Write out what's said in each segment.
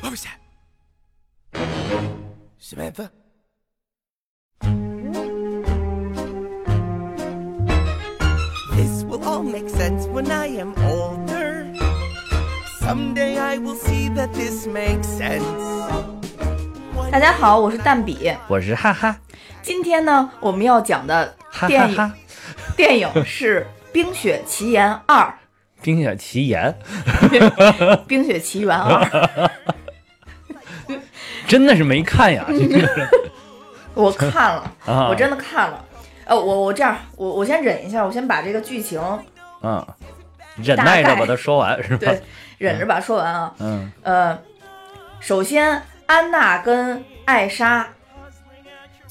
What was that? Samantha? This will all make sense when I am older. Someday I will see that this makes sense. 大家好，我是蛋比。我是哈哈 今天呢，我们要讲的电影哈哈，电影是《冰雪奇缘二》。冰雪奇缘，《冰雪奇缘二》，真的是没看呀，我看了，啊我真的看了。呃，我我这样，我我先忍一下，我先把这个剧情嗯，忍耐着把它说完是吧？对忍着把它说完啊。嗯呃，首先安娜跟艾莎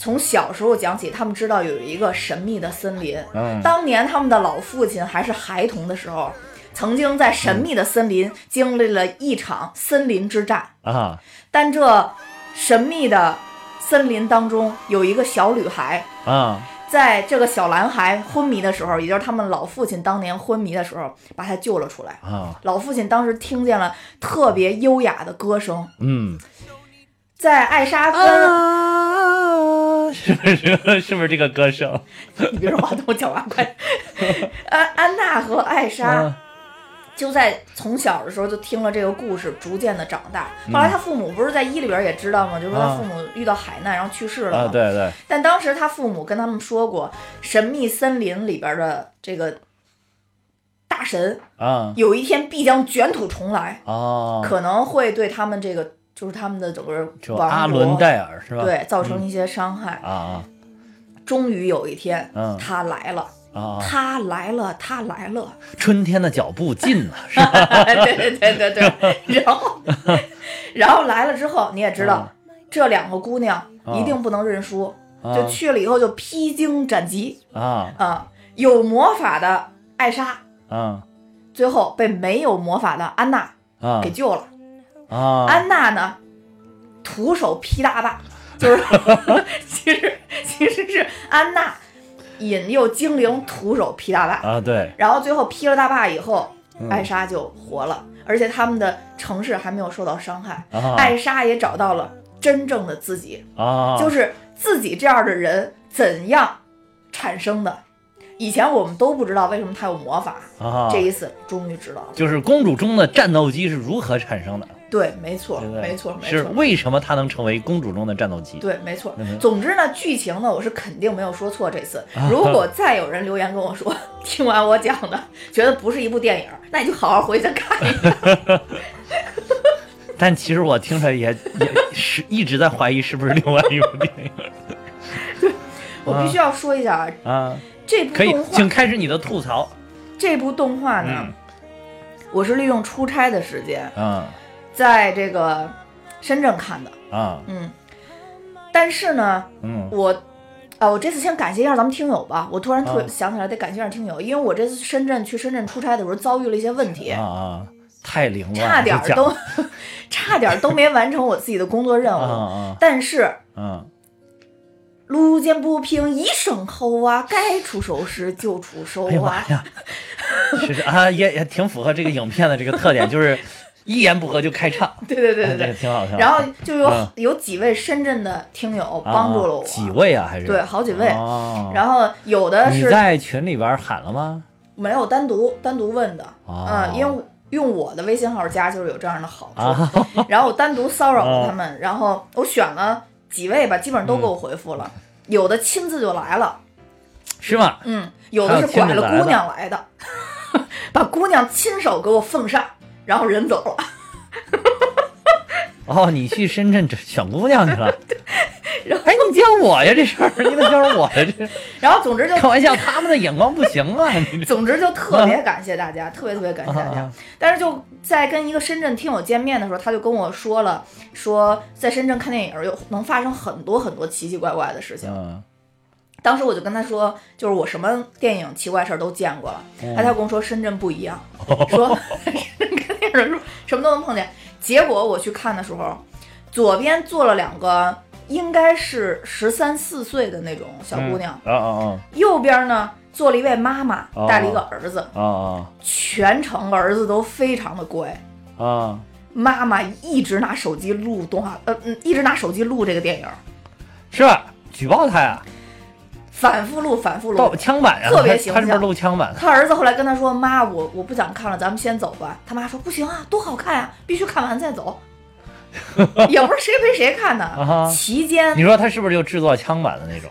从小时候讲起，他们知道有一个神秘的森林。嗯当年他们的老父亲还是孩童的时候，曾经在神秘的森林经历了一场森林之战。啊但这神秘的森林当中有一个小女孩，啊在这个小男孩昏迷的时候，也就是他们老父亲当年昏迷的时候，把他救了出来。啊老父亲当时听见了特别优雅的歌声，嗯在艾莎跟、啊，是不是 是不是这个歌手？你别说话，等我讲完快。安安娜和艾莎啊就在从小的时候就听了这个故事，逐渐的长大。后来他父母不是在一里边也知道吗？就是说他啊父母遇到海难，然后去世了嘛。啊，对对但当时他父母跟他们说过，神秘森林里边的这个大神啊有一天必将卷土重来，啊，可能会对他们这个就是他们的整个阿伦戴尔是吧？对造成一些伤害。啊啊终于有一天，嗯他来了！他来了，他来了。春天的脚步近了，是吧？对对对对对，然后 然后来了之后，你也知道，这两个姑娘一定不能认输，啊就去了以后就披荆斩棘啊啊、有魔法的艾莎，啊最后被没有魔法的安娜啊给救了。啊！安娜呢，徒手劈大坝，就是其实其实是安娜引诱精灵徒手劈大坝，啊，对，然后最后劈了大坝以后，嗯。艾莎就活了，而且他们的城市还没有受到伤害，啊。艾莎也找到了真正的自己，啊，就是自己这样的人怎样产生的。以前我们都不知道为什么他有魔法，啊，这一次终于知道了。就是公主中的战斗机是如何产生的，对，没错？没错，没是错。为什么她能成为公主中的战斗机？对，没错嗯。总之呢，剧情呢，我是肯定没有说错。这次，如果再有人留言跟我说，听完我讲的，觉得不是一部电影，那你就好好回去再看一遍。但其实我听着也也 是一直在怀疑是不是另外一部电影 我必须要说一下啊，啊。这部动画，请，开始你的吐槽。这部动画呢，嗯我是利用出差的时间，啊在这个深圳看的。啊嗯，但是呢，嗯我。啊，我这次先感谢一下咱们听友吧。我突然特啊想起来得感谢一下听友，因为我这次深圳去深圳出差的时候遭遇了一些问题，啊啊！太凌乱了，差点都 差点都没完成我自己的工作任务。但是啊路见不平一声吼啊，该出手时就出手哎呀妈啊。呀！是是啊，也也挺符合这个影片的这个特点，就是一言不合就开唱。对对对对对。挺好，听。然后就有、嗯有几位深圳的听友啊帮助了我，几位啊？还是对好几位哦然后有的是你在群里边喊了吗？没有单独单独问的，哦嗯，因为用我的微信号加就是有这样的好处。啊 然后我单独骚扰了他们，然后我选了几位吧，基本上都给我回复了，有的亲自就来了，是吗？嗯，有的是拐了姑娘来的，把姑娘亲手给我奉上，然后人走了。哦，你去深圳找选姑娘去了？然后哎，你教我呀这事儿，你怎么教我呀这？然后总之就开玩笑，他们的眼光不行啊！总之就特别感谢大家，特别特别感谢大家啊。但是就在跟一个深圳听友见面的时候，他就跟我说了，说在深圳看电影有能发生很多很多奇奇怪怪的事情。嗯当时我就跟他说，就是我什么电影奇怪事儿都见过了。嗯他他跟我说深圳不一样，说深圳看电影的时候什么都能碰见。结果我去看的时候，左边坐了两个应该是十三四岁的那种小姑娘，啊啊右边呢坐了一位妈妈，哦带了一个儿子，啊啊全程儿子都非常的乖。啊啊！妈妈一直拿手机录动画，呃嗯，一直拿手机录这个电影，是吧？举报他呀，反复录，反复录。枪版呀，特别他他是不是录枪版？他儿子后来跟他说：“妈，我我不想看了，咱们先走吧。”他妈说：“不行啊，多好看呀、必须看完再走。”也不是谁陪谁看的，啊哈期间你说他是不是就制作枪版的那种？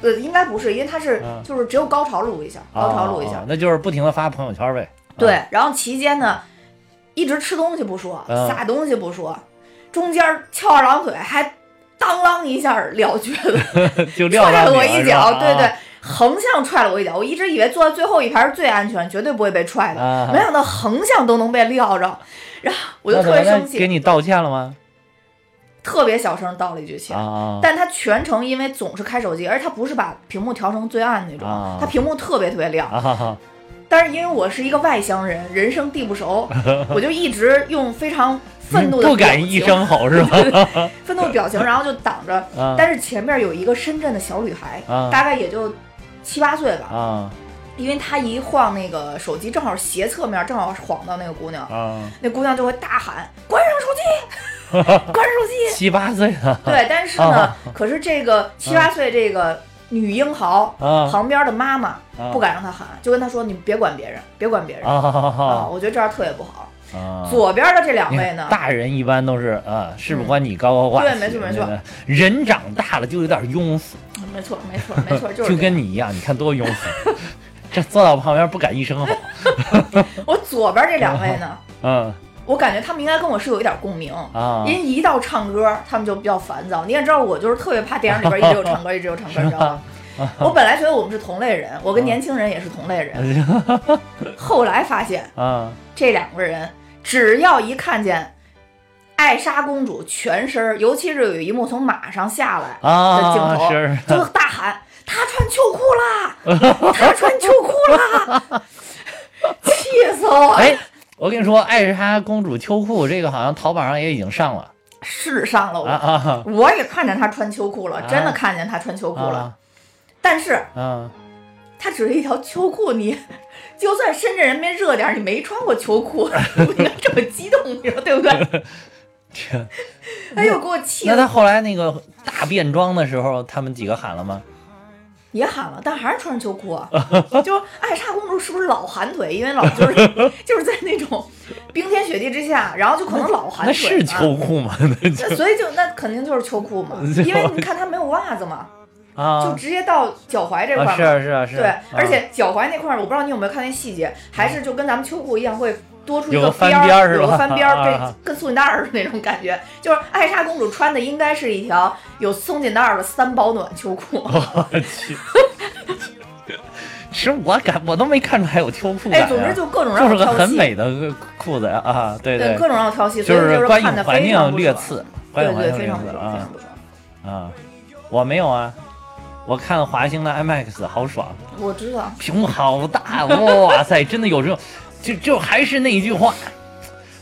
呃应该不是，因为他是嗯就是只有高潮录一下，高潮录一下哦，那就是不停的发朋友圈呗。对，然后期间呢，一直吃东西不说，嗯撒东西不说，中间翘二郎腿还当啷一下撂蹶子，啊，就撂踹了我一脚，对对啊，横向踹了我一脚。我一直以为坐在最后一排是最安全，绝对不会被踹的，啊没想到横向都能被撂着，然后我就特别生气，给你道歉了吗？特别小声道了一句歉。啊但他全程因为总是开手机，而他不是把屏幕调成最暗那种，啊他屏幕特别特别亮。但是因为我是一个外乡人，人生地不熟，我就一直用非常愤怒的不敢表情一声吼是吧？愤怒的表情，然后就挡着。啊但是前面有一个深圳的小女孩，啊大概也就七八岁吧，啊因为她一晃那个手机，正好斜侧面正好晃到那个姑娘，啊，那姑娘就会大喊：“关上手机，关上手机七八岁了！”对，但是呢啊，可是这个七八岁这个女英豪啊旁边的妈妈啊不敢让她喊，就跟她说：“你别管别人，别管别人。”啊啊，我觉得这样特别不好。啊！左边的这两位呢，大人一般都是啊，事不是管你高高挂起？对没错没错人长大了就有点庸俗，没错没错没错，就是就跟你一样，你看多庸俗。这坐到旁边不敢一声吼，我左边这两位呢，嗯我感觉他们应该跟我是有一点共鸣。啊因为一到唱歌，他们就比较烦躁。你也知道，我就是特别怕电影里边一直有唱歌，一直有唱歌，你知道吗？我本来觉得我们是同类人，我跟年轻人也是同类人，后来发现啊这两个人只要一看见艾莎公主全身儿，尤其是有一幕从马上下来的镜啊头，是就大喊：“她穿秋裤啦！她穿秋裤啦！” 气死我了！哎，我跟你说，艾莎公主秋裤这个好像淘宝上也已经上了是上了我，啊啊我也看见她穿秋裤了，啊真的看见她穿秋裤了。啊但是啊！它只是一条秋裤，你就算深圳人民热点儿，你没穿过秋裤，不应该这么激动，你说对不对？天哎呦，给我气的，那他后来那个大变装的时候，他们几个喊了吗？也喊了，但还是穿着秋裤啊。就艾莎公主是不是老寒腿？因为老就是 就是在那种冰天雪地之下，然后就可能老寒那腿那。是秋裤吗？那所以就那肯定就是秋裤嘛，因为你看她没有袜子嘛，就啊直接到脚踝这块儿。啊是啊是啊是啊。对，啊而且脚踝那块儿，我不知道你有没有看那细节，还是就跟咱们秋裤一样，会多出一个翻边儿，有个翻边儿，跟松紧带儿的那种感觉。就是艾莎公主穿的应该是一条有松紧带儿的三保暖秋裤。我去。其实我感我都没看出来有秋裤感、哎，啊，总之就各种就是个让我挑戏，很美的裤子呀啊，对对，各种让我挑戏，就所以就是观影环。境略次，观对对，影环境略非常不爽，非次啊常不爽。啊，我没有啊，我看华星的 IMAX 好爽，我知道，屏幕好大，哇塞，真的有这种，就就还是那一句话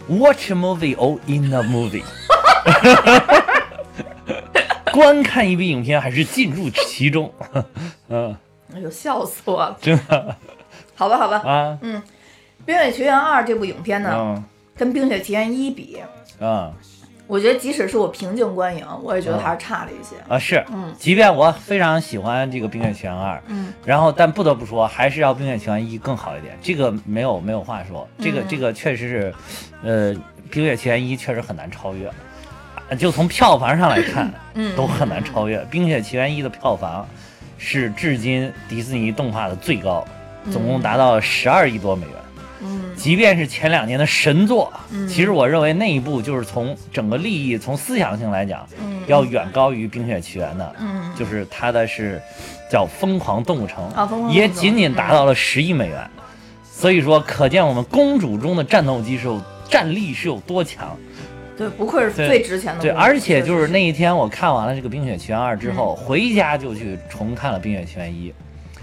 ，Watch a movie or in a movie。观看一部影片还是进入其中，嗯，哎呦，笑死我了。真的。好吧，好吧，啊，《嗯冰雪奇缘二》这部影片呢，嗯。跟《冰雪奇缘一》比，嗯我觉得即使是我平静观影，我也觉得还是差了一些。啊是，嗯。即便我非常喜欢这个《冰雪奇缘二》，嗯。然后但不得不说，还是要《冰雪奇缘一》更好一点，这个没有没有话说，这个嗯。这个确实是，呃，《冰雪奇缘一》确实很难超越，啊就从票房上来看，嗯，都很难超越。《冰雪奇缘一》的票房是至今迪士尼动画的最高，总共达到十二亿多美元。嗯。即便是前两年的神作，嗯。其实我认为那一部就是从整个利益、从思想性来讲，嗯。要远高于《冰雪奇缘》的。嗯。就是它的是叫《疯狂动物城》也仅仅达到了十亿美元。所以说，可见我们公主中的战斗机是有战力是有多强。对，不愧是最值钱的对，而且就是那一天我看完了这个《冰雪奇缘二》之嗯。后，回家就去重看了《冰雪奇缘一》，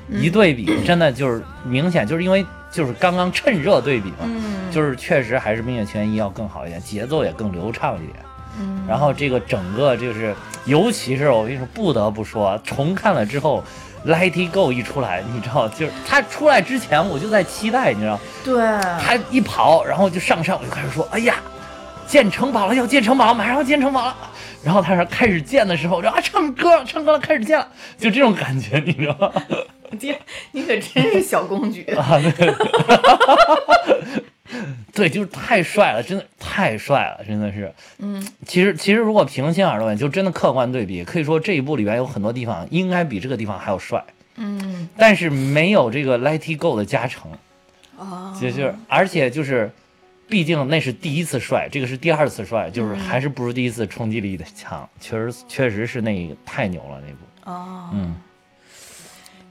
嗯。一对比，真的就是明显就是因为就是刚刚趁热对比嘛，嗯，就是确实还是《冰雪奇缘一》要更好一点，节奏也更流畅一点。嗯然后这个整个就是，尤其是我跟你说，不得不说，重看了之后。Let It Go 一出来，你知道，就是他出来之前我就在期待，你知道，对，他一跑，然后就上山，我就开始说，哎呀，建城堡了，要建城堡了，马上要建城堡了。然后他说开始建的时候，就啊唱歌，唱歌了，开始建了，就这种感觉，你知道吗？爹，你可真是小公举。啊，对，对，就是太帅了，真的太帅了，真的是。嗯，其实其实如果平心而论，就真的客观对比，可以说这一部里边有很多地方应该比这个地方还要帅，嗯但是没有这个 Let It Go 的加成，哦，就是而且就是。毕竟那是第一次帅，这个是第二次帅，就是还是不如第一次冲击力的强，确实确实是那个太牛了那部，哦，嗯，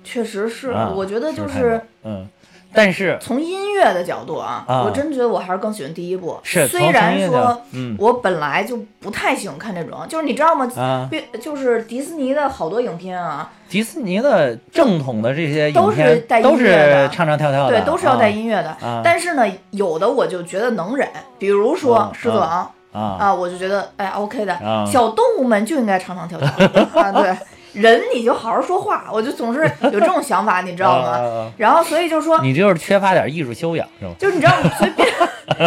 确实是，啊我觉得就是嗯，但是从音乐的角度啊，啊我真觉得我还是更喜欢第一部。是虽然说，嗯我本来就不太喜欢看这种，就是你知道吗？啊，别就是迪士尼的好多影片啊，迪士尼的正统的这些都是带音都乐的是唱唱跳跳的，对，都是要带啊音乐的。啊但是呢，有的我就觉得能忍，比如说嗯《狮子王》啊啊，我就觉得哎 OK 的，啊小动物们就应该唱唱跳跳 啊，对，人你就好好说话，我就总是 有这种想法，你知道吗？啊然后所以就说，你就是缺乏点艺术修养。是吧？就是你知道，所以冰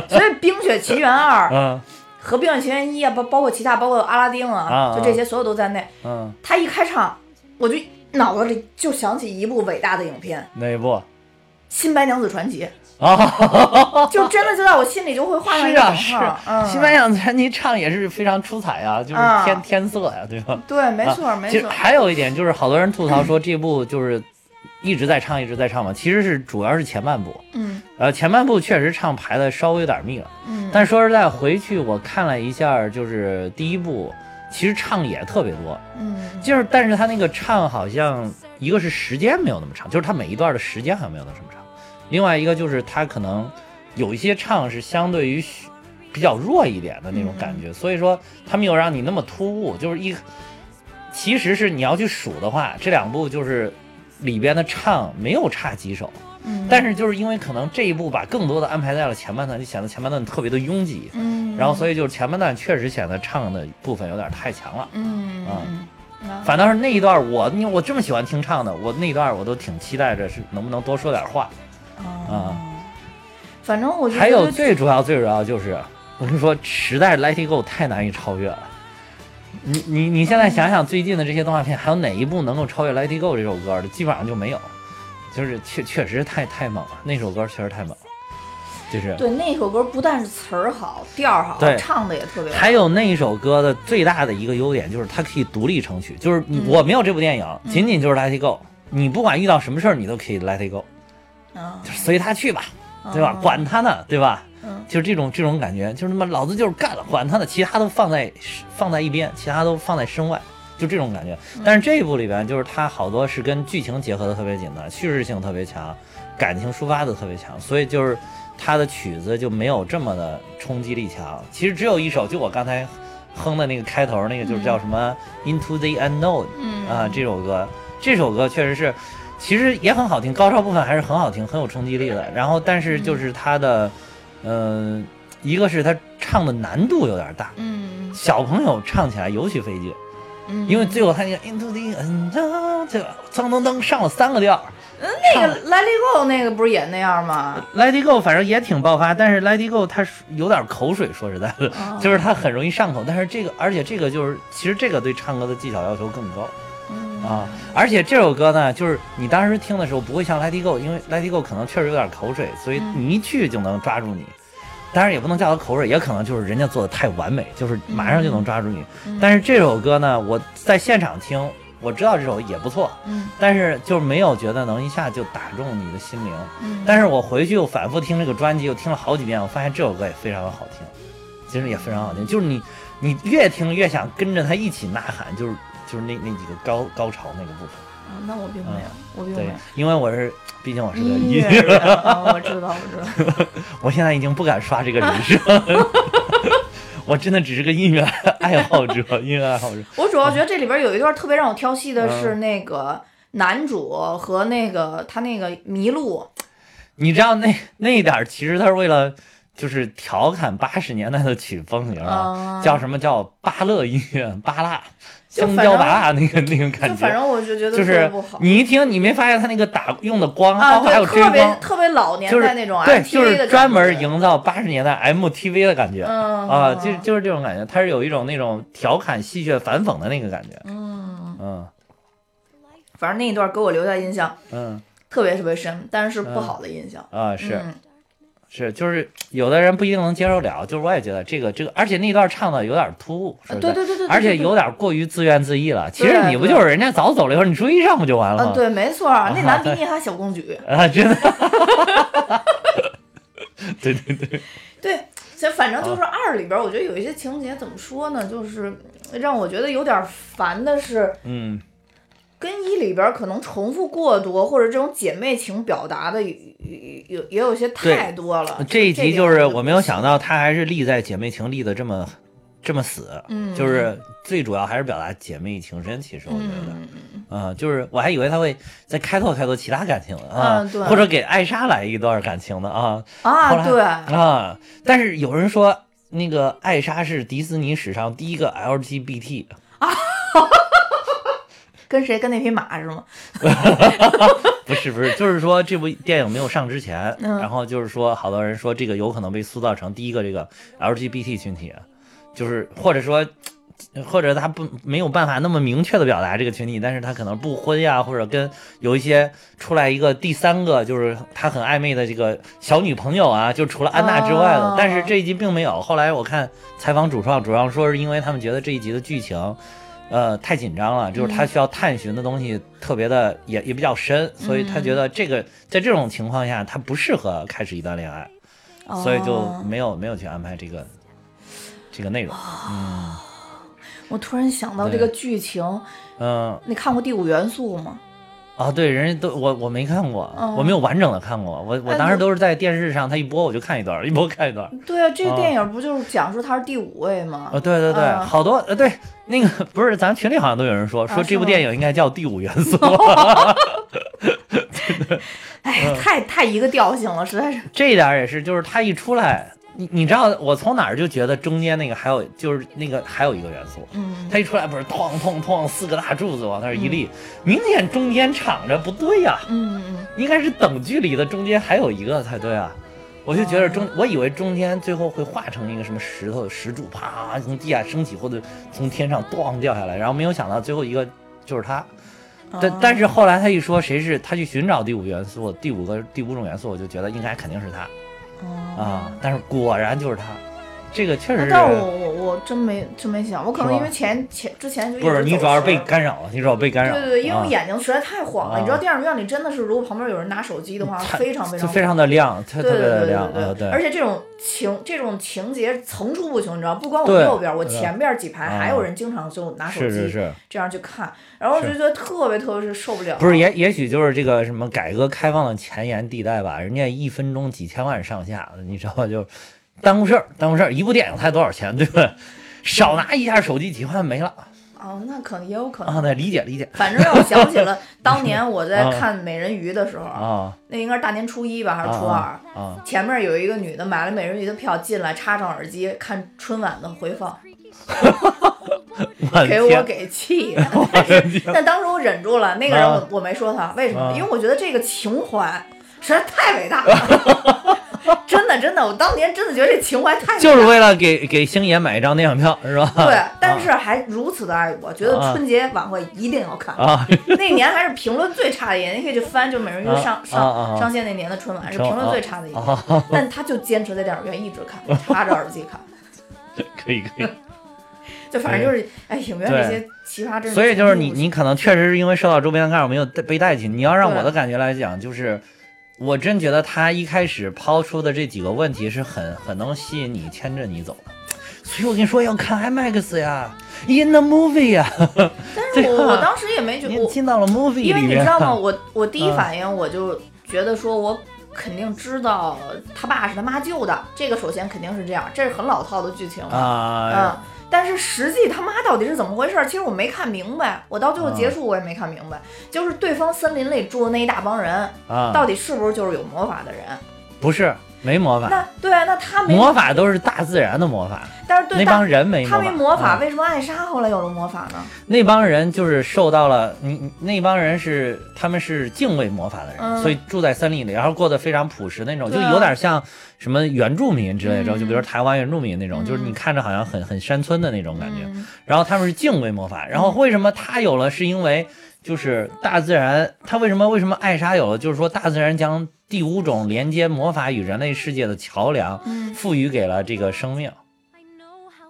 所以《冰雪奇缘二》嗯 和《冰雪奇缘一》啊，包包括其他，包括阿拉丁啊啊，就这些所有都在内。嗯，他一开场，我就脑子里就想起一部伟大的影片《哪一部新白娘子传奇啊？》，就真的就在我心里就会画上一是啊是个等号。嗯，西班牙传奇唱也是非常出彩啊，就是啊天天色呀，对吧？对，没错，啊没错。其实还有一点就是，好多人吐槽说这部就是一直在唱，一直在唱嘛，其实是主要是前半部，嗯呃，前半部确实唱排的稍微有点密了，嗯，但说实在，回去我看了一下，就是第一部，其实唱也特别多，嗯就是但是他那个唱好像一个是时间没有那么长，就是他每一段的时间好像没有那么长，另外一个就是他可能有一些唱是相对于比较弱一点的那种感觉，所以说他没有让你那么突兀，就是一其实是你要去数的话，这两部就是里边的唱没有差几首，嗯，但是就是因为可能这一部把更多的安排在了前半段，就显得前半段特别的拥挤，嗯，然后所以就是前半段确实显得唱的部分有点太强了。嗯啊嗯嗯反倒是那一段我，你我这么喜欢听唱的，我那一段我都挺期待着是能不能多说点话。哦，反正我觉得还有最主要最主要就是，我跟你说，实在是 Let It Go 太难以超越了。你你你现在想想最近的这些动画片，还有哪一部能够超越 Let It Go 这首歌的？基本上就没有，就是确确实太太猛了，那首歌确实太猛了，就是。对那首歌不但是词儿好，调儿好对，唱的也特别好。还有那一首歌的最大的一个优点就是它可以独立成曲，就是你嗯我没有这部电影，仅仅就是 Let It Go，你不管遇到什么事儿，你都可以 Let It Go，啊，就是随他去吧，对吧？哦管他呢，对吧？嗯就是这种这种感觉，就是他妈老子就是干了，管他呢，其他都放在放在一边，其他都放在身外，就这种感觉。嗯但是这一部里边，就是它好多是跟剧情结合的特别紧的，叙事性特别强，感情抒发的特别强，所以就是它的曲子就没有这么的冲击力强。其实只有一首，就我刚才哼的那个开头那个，就是叫什么 Into the Unknown，嗯啊，这首歌，这首歌确实是，其实也很好听，高潮部分还是很好听，很有冲击力的。然后，但是就是它的，嗯、一个是它唱的难度有点大，嗯小朋友唱起来尤其费劲，嗯，因为最后他那个 Into the Unknown，这个噔噔噔上了三个调。那个 Let It Go 那个不是也那样吗？Let It Go 反正也挺爆发，但是 Let It Go 它有点口水，说实在的，哦就是它很容易上口。但是这个，而且这个就是，其实这个对唱歌的技巧要求更高。嗯啊，而且这首歌呢，就是你当时听的时候不会像 Let It Go，因为 Let It Go 可能确实有点口水，所以嗯你一句就能抓住你。当然也不能叫它口水，也可能就是人家做的太完美，就是马上就能抓住你。嗯但是这首歌呢，我在现场听，我知道这首也不错，嗯但是就是没有觉得能一下就打中你的心灵。嗯，但是我回去又反复听这个专辑，又听了好几遍，我发现这首歌也非常的好听，其实也非常好听，就是你你越听越想跟着他一起呐喊，就是就是那那几个高高潮那个部分。啊那我并没有，我并没对有。，因为我是，毕竟我是个音音乐人啊，我知道，我知道。我现在已经不敢刷这个人设，我真的只是个音乐爱好者，音乐爱好者。我主要觉得这里边有一段特别让我挑戏的嗯是那个男主和那个他那个麋鹿，你知道那那一点，其实他是为了就是调侃八十年代的曲风，你知道吗？啊叫什么叫巴乐音乐，巴拉香蕉拔蜡那个那个感就反觉。正我就觉得就是你一听，你没发现他那个打用的光，啊，包括还有对，特别追光，特别老年就是代那种对就是专门营造八十年代 MTV 的感觉。嗯啊，就就是这种感觉，它是有一种那种调侃、戏谑、反讽的那个感觉。嗯，嗯反正那一段给我留下印象嗯特别特别深，但是是不好的印象。啊，是嗯是，就是有的人不一定能接受了，就是我也觉得这个这个，而且那段唱的有点突兀，对对对对，对而且有点过于自怨自艾了。其实你不就是人家早走了以后，你追上不就完了吗？啊，对，没错，那男 比你还小公举。啊，真的。对 对对，对，所以反正就是二里边，我觉得有一些情节怎么说呢，就是让我觉得有点烦的是，嗯跟一里边儿可能重复过多，或者这种姐妹情表达的有有也有些太多了。这一集就是我没有想到他还是立在姐妹情立的这么这么死，嗯就是最主要还是表达姐妹情深。其实我觉得。嗯，啊、就是我还以为他会再开拓开拓其他感情的啊，嗯对或者给艾莎来一段感情的啊啊，对，啊！但是有人说那个艾莎是迪士尼史上第一个 LGBT，跟谁跟那匹马是吗？不是不是，就是说这部电影没有上之前，嗯然后就是说好多人说这个有可能被塑造成第一个这个 LGBT 群体，就是或者说。或者他不没有办法那么明确的表达这个群体，但是他可能不婚呀，或者跟有一些出来一个第三个，就是他很暧昧的这个小女朋友啊，就除了安娜之外的。哦但是这一集并没有。后来我看采访主创，主要说是因为他们觉得这一集的剧情，呃，太紧张了，就是他需要探寻的东西特别的也也比较深，所以他觉得这个在这种情况下，他不适合开始一段恋爱，所以就哦没有没有去安排这个这个内容。嗯。我突然想到这个剧情，嗯。你看过《第五元素》吗？啊，对，人家都我我没看过，嗯我没有完整的看过，我我哎当时都是在电视上他一播我就看一段，一播看一段。对啊，这个啊电影不就是讲述他是第五位吗？啊，对对对，嗯好多呃，对那个不是咱群里好像都有人说说这部电影应该叫《第五元素》哎，太太一个调性了，实在是。这一点也是，就是他一出来，你你知道我从哪儿就觉得中间那个还有就是那个还有一个元素，嗯，他一出来不是哐哐哐四个大柱子往那儿一立，明显中间敞着不对呀、嗯嗯应该是等距离的中间还有一个才对啊。我就觉得中，我以为中间最后会化成一个什么石头石柱，啪从地下升起，或者从天上咣掉下来，然后没有想到最后一个就是他。嗯，但但是后来他一说谁是他去寻找第五元素，第五个第五种元素，我就觉得应该肯定是他哦啊。但是果然就是他，这个确实是。但我我我真没真没想，我可能因为前前之前就一不是你主要是被干扰了，你主要被干扰。对对对，因为我啊眼睛实在太晃了。啊你知道电影院里真的是，如果旁边有人拿手机的话，非常非常非常的亮，对对对别的亮对啊，对。而且这种情这种情节层出不穷，你知道，不光我右边，我前边几排啊还有人经常就拿手机是是是，这样去看，然后我就觉得特别特别是受不了。不是也也许就是这个什么改革开放的前沿地带吧，人家一分钟几千万上下，你知道吧？就耽误事儿，耽误事儿，一部电影才多少钱，对不对？少拿一下手机几万没了哦，那可能也有可能。啊！那理解理解反正让我想起了 当年我在啊看《美人鱼》的时候，啊那应该是大年初一吧，还是初二？啊啊！前面有一个女的买了美人鱼的票进来，插上耳机看春晚的回放，给我给气 的。但是但当时我忍住了，那个人我啊我没说他，为什么？啊因为我觉得这个情怀实在太伟大了。真的真的，我当年真的觉得这情怀太就是为了给给星爷买一张电影票，是吧？对，但是还如此的爱我，觉得啊春节晚会一定要看。啊，那年还是评论最差的一年，你可以去翻，就美人鱼上上啊上线那年的春晚是评论最差的一年，啊，但他就坚持在电影院一直看，插着耳机看，可以可以。就反正就是哎，影院这些奇葩真是。所以就是你，你可能确实是因为受到周边的干扰，没有被带进。你要让我的感觉来讲，就是我真觉得他一开始抛出的这几个问题是很很能吸引你，牵着你走的。所以我跟你说要看 IMAX 呀，in the movie 呀，但是我我当时也没觉得，你我进到了 movie 因为。你知道吗？我我第一嗯反应我就觉得说，我肯定知道他爸是他妈救的，这个首先肯定是这样，这是很老套的剧情了。啊嗯，但是实际他妈到底是怎么回事？其实我没看明白，我到最后啊结束我也没看明白。就是对方森林里住的那一大帮人，啊，到底是不是就是有魔法的人？不是没魔法，那对啊，那他没魔法都是大自然的魔法，但是对那帮人没他魔法。没魔法，嗯为什么艾莎后来有了魔法呢？那帮人就是受到了你你那帮人是他们是敬畏魔法的人，嗯所以住在森林里，然后过得非常朴实那种，就有点像什么原住民之类的，嗯就比如台湾原住民那种，嗯就是你看着好像很很山村的那种感觉。嗯然后他们是敬畏魔法，然后为什么他有了？是因为就是大自然，他为什么为什么艾莎有了？就是说大自然将第五种连接魔法与人类世界的桥梁嗯赋予给了这个生命，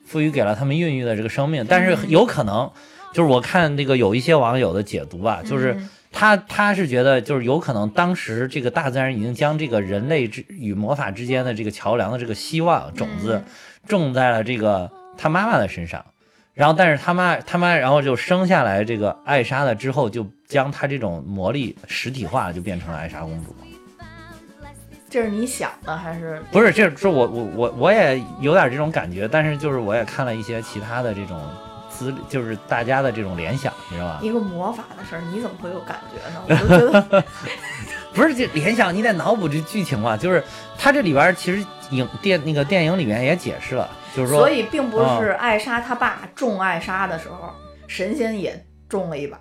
赋予给了他们孕育的这个生命。但是有可能，就是我看这个有一些网友的解读吧，就是嗯他他是觉得就是有可能当时这个大自然已经将这个人类之与魔法之间的这个桥梁的这个希望种子嗯种在了这个他妈妈的身上。然后，但是他妈他妈，然后就生下来这个艾莎了之后，就将她这种魔力实体化，就变成了艾莎公主。这是你想的还是？不是，这是我我我我也有点这种感觉，但是就是我也看了一些其他的这种资，就是大家的这种联想，你知道吧？一个魔法的事儿，你怎么会有感觉呢？我就觉得，不是这联想，你得脑补这剧情嘛。就是它这里边其实影电那个电影里面也解释了，就是说，所以并不啊是艾莎他爸种艾莎的时候，神仙也中了一把，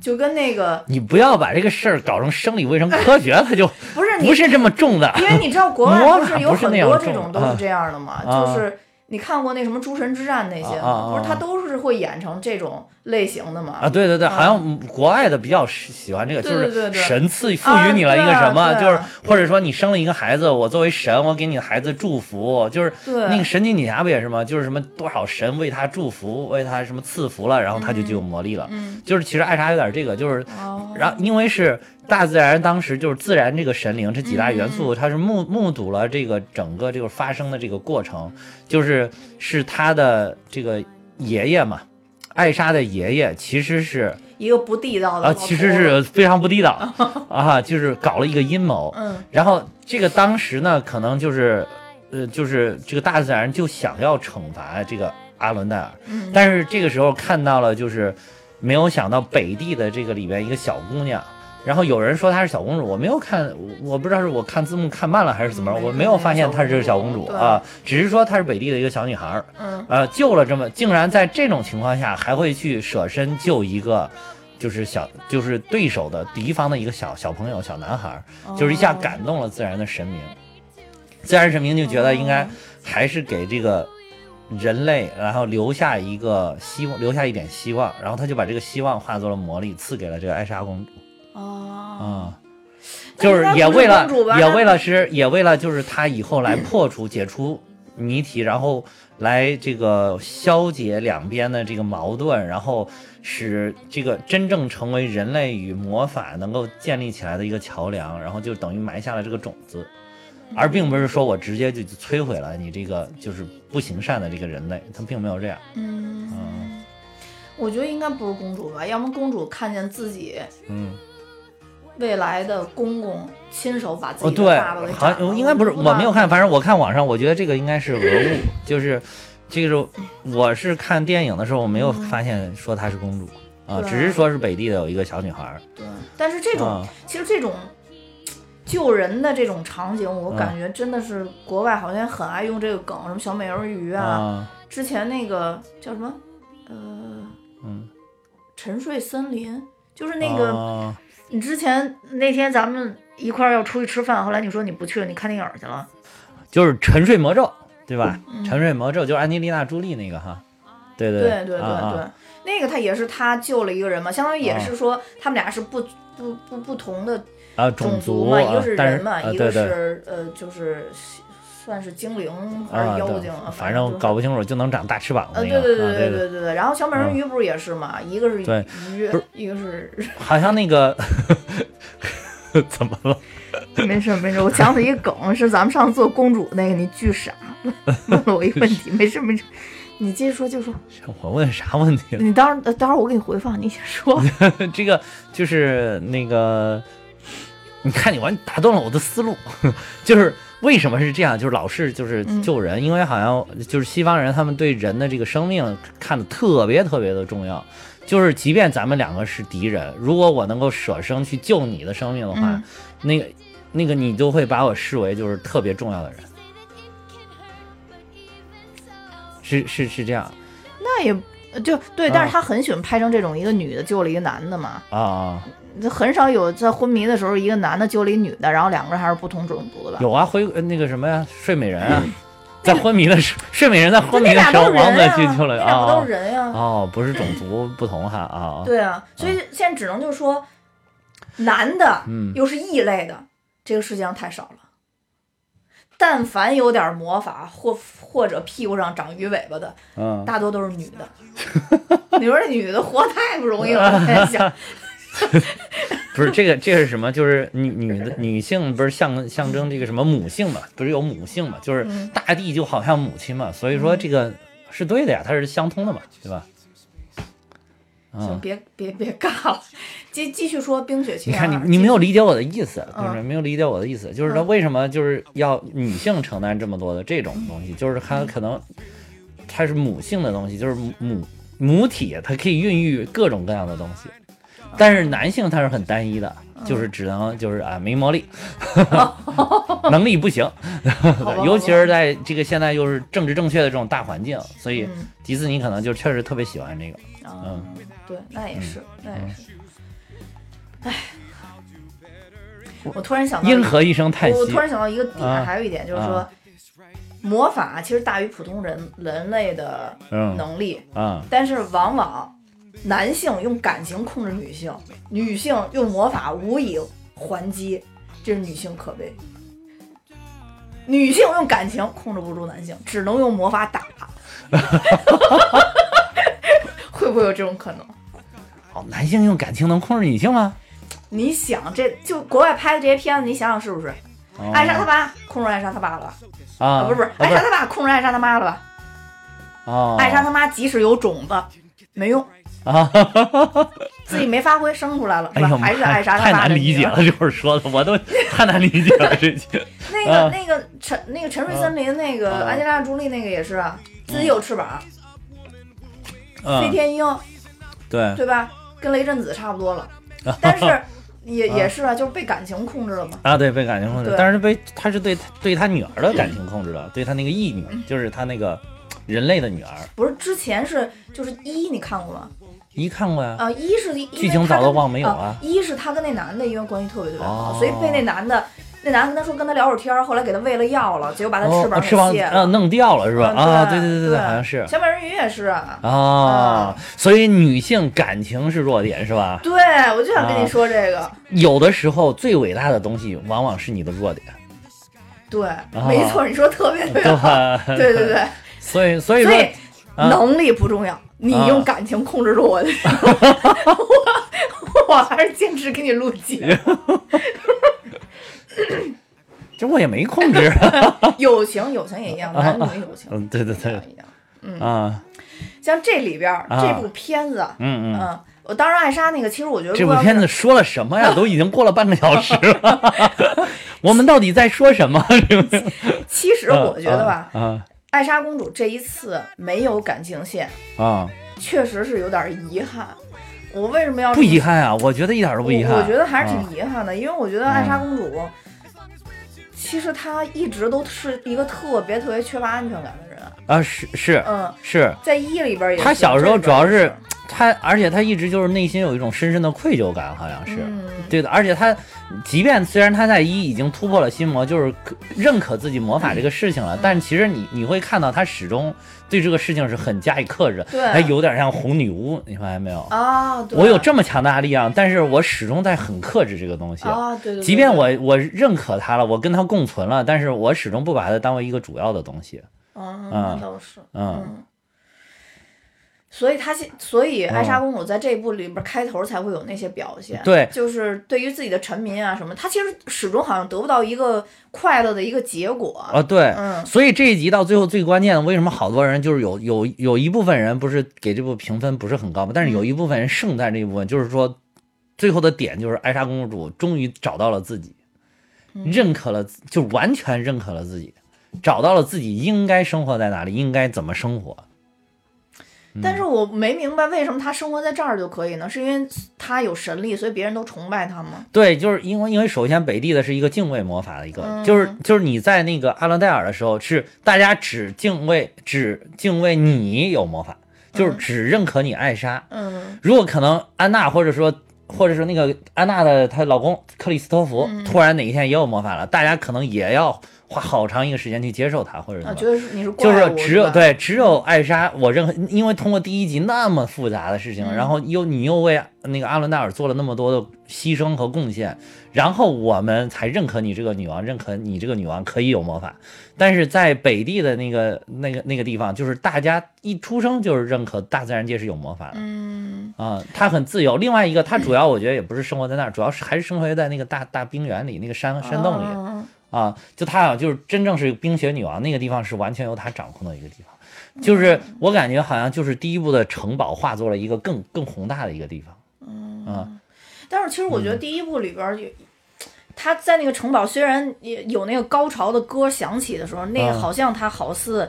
就跟那个你不要把这个事儿搞成生理卫生科学，它就 不是你不是这么重的。因为你知道国外不是 有很多这种都是这样的嘛，啊。就是你看过那什么《诸神之战》那些吗？不是，他都是会演成这种类型的嘛？啊，对对对，啊好像国外的比较喜喜欢这个，对就是神赐赋予你了一个什么，就是或者说你生了一个孩子，我作为神，我给你的孩子祝福，就是那个神奇女侠不也是吗？就是什么多少神为他祝福，为他什么赐福了，然后他就具有魔力了。嗯，就是其实艾莎有点这个，就是哦，然后因为是大自然，当时就是自然这个神灵这几大元嗯素，它是目目睹了这个整个这个发生的这个过程，就是是他的这个爷爷嘛，艾莎的爷爷其实是一个不地道的啊，其实是非常不地道啊，就是搞了一个阴谋，嗯。然后这个当时呢，可能就是呃，就是这个大自然就想要惩罚这个阿伦戴尔，嗯，但是这个时候看到了，就是没有想到北地的这个里边一个小姑娘，然后有人说她是小公主，我没有看，我我不知道是我看字幕看慢了还是怎么我没有发现她是小公主啊，只是说她是北地的一个小女孩儿，嗯。呃，救了这么，竟然在这种情况下还会去舍身救一个。就是小，就是对手的敌方的一个小小朋友、小男孩儿，就是一下哦感动了自然的神明。自然神明就觉得应该哦。还是给这个人类，然后留下一个希望，留下一点希望，然后他就把这个希望化作了魔力，赐给了这个艾莎公主哦，啊、就是也为了也为了是也为了就是他以后来破除解除谜题，然后来这个消解两边的这个矛盾，然后使这个真正成为人类与魔法能够建立起来的一个桥梁，然后就等于埋下了这个种子。而并不是说我直接就摧毁了你这个就是不行善的这个人类，他并没有这样。嗯嗯，我觉得应该不是公主吧，要么公主看见自己嗯，未来的公公亲手把自哦，己爸爸给，好斩了，像应该不是，我没有看，反正我看网上，我觉得这个应该是讹物，就是这个是我是看电影的时候，我没有发现说她是公主啊，只是说是北地的有一个小女孩儿对，但是这种、啊，其实这种救人的这种场景，我嗯感觉真的是国外好像很爱用这个梗，什么小美人鱼啊，啊，之前那个叫什么，呃，嗯，沉睡森林，就是那个、啊你之前那天咱们一块儿要出去吃饭，后来你说你不去了，你看电影去了，就是沉睡魔咒，对吧？嗯。沉睡魔咒就是安吉丽娜朱莉那个哈，对对对对对对，那个他也是他救了一个人嘛，相当于也啊。是说他们俩是不不不不同的啊，种族嘛，一个是是人嘛，一个是呃就是算是精灵还是妖精，啊，反正搞不清楚，就能长大翅膀的呃，那个，对对对啊对对对对。然后小美人鱼不是也是嘛？一个是鱼一个是好像那个 怎么了？没事没事。我想起一个梗，是咱们上次做公主那个，你巨傻，问了我一个问题，没事没事，你接着说，就说我问啥问题了？你当待会儿我给你回放，你先说。这个就是那个，你看你完打断了我的思路，就是为什么是这样？就是老是就是嗯救人，因为好像就是西方人他们对人的这个生命看得特别特别的重要。就是即便咱们两个是敌人，如果我能够舍生去救你的生命的话，嗯那个那个你就会把我视为就是特别重要的人，是是是这样那也呃就对，啊但是他很喜欢拍成这种一个女的救了一个男的嘛，啊啊。就很少有在昏迷的时候一个男的救了一女的，然后两个人还是不同种族的吧？有啊，灰呃那个什么呀，睡美人啊，在昏迷的时，睡美人在昏迷的时候，都是人王子，去救了那两个啊都是人呀。哦，不是种族不同哈 啊，对啊，所以现在只能就是说，男的嗯又是异类的，这个世界上太少了。但凡有点魔法或或者屁股上长鱼尾巴的，嗯，大多都是女的。你说这女的活太不容易了，我在想，不是这个这个是什么？就是女女的女性不是象象征这个什么母性嘛？不是有母性嘛？就是嗯大地就好像母亲嘛，所以说这个是对的呀，它是相通的嘛，对吧？行，嗯，别别别尬了，继继续说《冰雪奇你缘你》看你你没有理解我的意思，嗯就是没有理解我的意思，就是他嗯为什么就是要女性承担这么多的这种东西，就是它可能它是母性的东西，就是母母体，它可以孕育各种各样的东西，但是男性他是很单一的，就是只能就是啊没魔力，能力不行，尤其是在这个现在又是政治正确的这种大环境，所以嗯。迪士尼可能就确实特别喜欢这个。啊嗯，对，那也是，那也嗯是。唉，我突然想到因何一声叹息。我突？然想到一个点，啊。还有一点就是说啊，魔法其实大于普通人人类的嗯。能力，啊。但是往往男性用感情控制女性，女性用魔法无以还击，这是女性可悲。女性用感情控制不住男性，只能用魔法打。会不会有这种可能？哦，男性用感情能控制女性吗？你想，这就国外拍的这些片子，你想想是不是？哦艾莎他爸控制艾莎他爸了吧？啊，不是不是，啊不是艾莎他爸控制艾莎他妈了吧？哦，艾莎他妈即使有种子，没用，啊，自己没发挥，生出来了是吧？哎，还是爱莎他 太难理解了，这会儿说的我都太难理解了，这些那个、啊。那个沉那个沉睡森林那个啊。安吉拉朱莉那个也是啊，自己有翅膀，飞嗯，天鹰对，对吧？跟雷震子差不多了，但是 也也是啊，就是被感情控制了嘛。啊，对，被感情控制，但是被他是对对他女儿的感情控制的，对他那个义女，就是他那个人类的女儿，不是之前是就是一你看过吗？一看过呀，啊，一是因为剧情早都忘没有啊啊。一是他跟那男的因为关系特别特别好，哦所以被那男的那男的跟他说跟他聊会儿天儿，后来给他喂了药了，结果把他翅哦，膀给翅膀卸了。啊弄掉了是吧？嗯啊，对对对对对，好像是小美人鱼也是啊。啊，所以女性感情是弱点是吧？对，我就想跟你说这个。有的时候最伟大的东西往往是你的弱点，对，没错，你说特别对？对对对，所以所以说所以啊能力不重要，你啊用感情控制住我我 我还是坚持给你录节目。这我也没控制 友情，友情也一样，男女友情嗯，对对对一样。嗯啊，像这里边这部片子，嗯嗯。嗯，我当时艾莎那个，其实我觉得这部片子说了什么呀？都已经过了半个小时了，我们到底在说什么？这个其实我觉得吧，啊艾莎公主这一次没有感情线，啊，确实是有点遗憾。我为什么要不遗憾啊，我觉得一点都不遗憾。我我觉得还是啊挺遗憾的，因为我觉得艾莎公主，其实她一直都是一个特别特别缺乏安全感的人。啊，是是嗯，是，在一里边也他，小时候主要是他，而且他一直就是内心有一种深深的愧疚感，好像是。嗯，对的，而且他，即便虽然他在一已经突破了心魔，就是认可自己魔法这个事情了，但其实你你会看到他始终对这个事情是很加以克制，对还有点像红女巫，你发现没有？啊，对我有这么强大的力量，但是我始终在很克制这个东西。啊，对对对，即便我我认可他了，我跟他共存了，但是我始终不把它当为一个主要的东西。嗯，倒是，嗯。嗯。所以她现，所以艾莎公主在这一部里边开头才会有那些表现，对。就是对于自己的臣民啊什么，她其实始终好像得不到一个快乐的一个结果，啊，对，嗯。所以这一集到最后最关键的，为什么好多人就是有有有一部分人不是给这部评分不是很高嘛？但是有一部分人胜在这一部分，就是说最后的点就是艾莎公主终于找到了自己，认可了，就完全认可了自己，找到了自己应该生活在哪里，应该怎么生活。但是我没明白为什么他生活在这儿就可以呢？是因为他有神力，所以别人都崇拜他吗？对，就是因为因为首先北地的是一个敬畏魔法的一个，嗯就是就是你在那个阿伦戴尔的时候，是大家只敬畏只敬畏你有魔法，就是只认可你艾莎。嗯如果可能，安娜或者说或者说那个安娜的她老公克里斯托弗、嗯突然哪一天也有魔法了，大家可能也要花好长一个时间去接受它，或者什啊，么。觉得是你是就是只有对，只有艾莎，我认为，因为通过第一集那么复杂的事情，嗯然后又你又为那个阿伦戴尔做了那么多的牺牲和贡献，然后我们才认可你这个女王，认可你这个女王可以有魔法。但是在北地的那个那个那个地方，就是大家一出生就是认可大自然界是有魔法的。嗯啊、它很自由。另外一个，它主要我觉得也不是生活在那儿，主要是还是生活在那个大大冰原里，那个山山洞里。啊啊，就她好像就是真正是冰雪女王，那个地方是完全由她掌控的一个地方。就是我感觉好像就是第一部的城堡化作了一个更更宏大的一个地方。啊，但是其实我觉嗯得第一部里边他在那个城堡虽然也有那个高潮的歌响起的时候，那个嗯好像他好似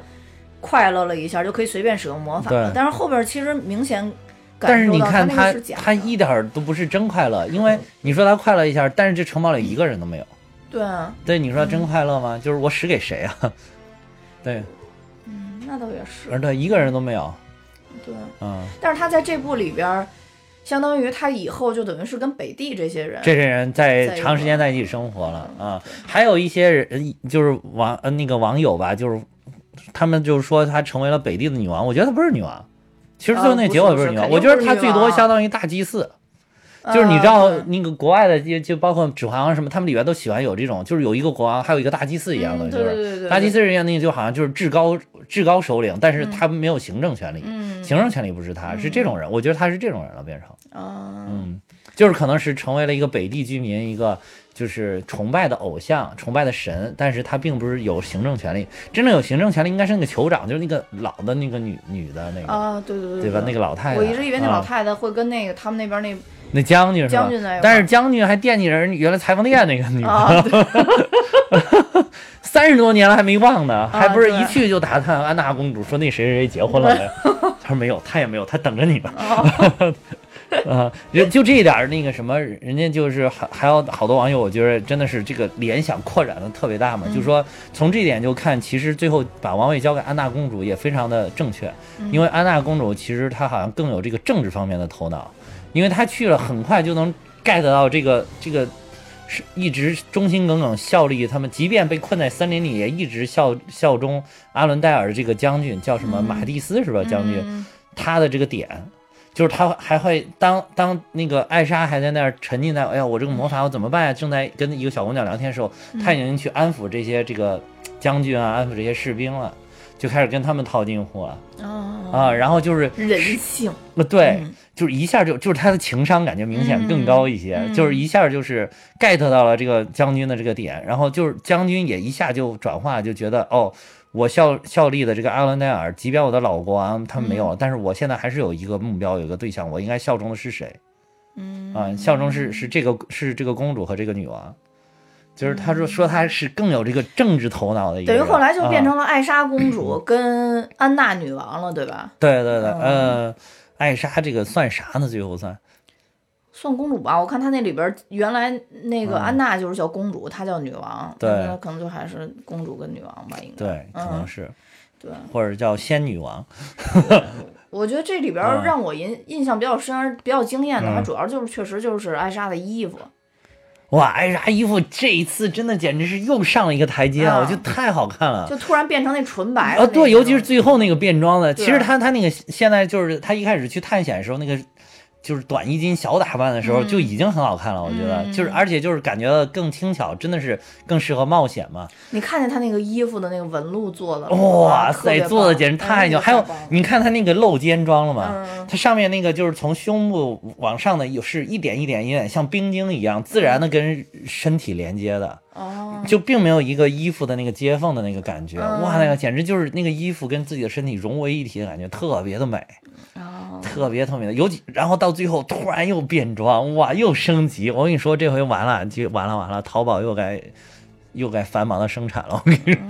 快乐了一下，就可以随便使用魔法了。但是后边其实明显但是感受到你看她那个是假，的。她一点儿都不是真快乐，因为你说他快乐一下，但是这城堡里一个人都没有。对啊，对，你说真快乐吗？就是我使给谁啊？对，嗯，那倒也是而，对一个人都没有。对。嗯，但是他在这部里边儿，相当于他以后就等于是跟北地这些人，这些人在长时间在一起生活了啊。还有一些人就是网呃那个网友吧，就是他们就是说他成为了北地的女王，我觉得她不是女王。其实最后那结果呃不是是女王，我觉得她肯定不是女王最多相当于大祭司，呃就是你知道那个国外的就就包括《指环王》什么，他们里边都喜欢有这种，就是有一个国王，还有一个大祭司一样的，嗯就是大祭司是一样，那个就好像就是至高至高首领，但是他没有行政权力，嗯。行政权力不是他，是这种人，我觉得他是这种人了，变成。啊，嗯，就是可能是成为了一个北地居民一个就是崇拜的偶像、崇拜的神，但是他并不是有行政权力，真正有行政权力应该是那个酋长，就是那个老的那个女女的那个，啊，对对对对吧？那个老太太，我一直以为那老啊太太会跟那个他们那边那那将军是吧将军在一块？儿但是将军还惦记人原来裁缝店那个女的，三十多年了还没忘呢，还不是一去就打探安娜公主说那谁谁谁结婚了没？他说没有，他也没有，他等着你呢。啊，就就这一点那个什么，人家就是还还有好多网友，我觉得真的是这个联想扩展的特别大嘛，就是说从这一点就看，其实最后把王位交给安娜公主也非常的正确，因为安娜公主其实她好像更有这个政治方面的头脑，因为她去了很快就能 get 到这个这个是一直忠心耿耿效力他们，即便被困在森林里，也一直效效忠阿伦戴尔这个将军，叫什么马蒂斯是吧？将军，嗯。他的这个点，就是他还会当当那个艾莎还在那儿沉浸在，哎呀，我这个魔法我怎么办呀？正在跟一个小姑娘聊天的时候，他已经去安抚这些这个将军啊，安抚这些士兵了，就开始跟他们套近乎了啊，啊。然后就是人性，呃，对，嗯就是一下就就是他的情商感觉明显更高一些，就是一下就是 get 到了这个将军的这个点，然后就是将军也一下就转化，就觉得哦，我效效力的这个阿伦戴尔，即便我的老国王他没嗯有，但是我现在还是有一个目标，有一个对象，我应该效忠的是谁嗯啊？效忠是是这个是这个公主和这个女王。就是他说说他是更有这个政治头脑的一个，等于后来就变啊成了艾莎公主跟安娜女王了，对吧？对对对，嗯呃，艾莎这个算啥呢？最后算算公主吧，我看她那里边儿原来那个嗯安娜就是叫公主，她叫女王，对那可能就还是公主跟女王吧，应该对，可能嗯是。对。或者叫仙女王，我觉得这里边儿嗯让我印印象比较深、比较惊艳的，嗯它主要就是确实就是艾莎的衣服，哇，艾莎衣服这一次真的简直是又上了一个台阶啊！嗯我觉得太好看了。就突然变成那纯白的啊，对，尤其是最后那个变装的，其实她她那个现在就是她一开始去探险的时候，那个就是短衣襟小打扮的时候嗯就已经很好看了，我觉得嗯就是而且就是感觉到更轻巧，真的是更适合冒险嘛。你看见他那个衣服的那个纹路做的，哇塞，做的简直太牛！哎还有你看他那个露肩装了吗？嗯它上面那个就是从胸部往上的，有是一点一点有点像冰晶一样自然的跟身体连接的。哦，就并没有一个衣服的那个接缝的那个感觉，嗯哇，那个简直就是那个衣服跟自己的身体融为一体的感觉，特别的美，哦特别特别的。尤其然后到最后突然又变装，哇，又升级。我跟你说，这回完了，就完了完了，淘宝又该又该繁忙的生产了。我跟你说，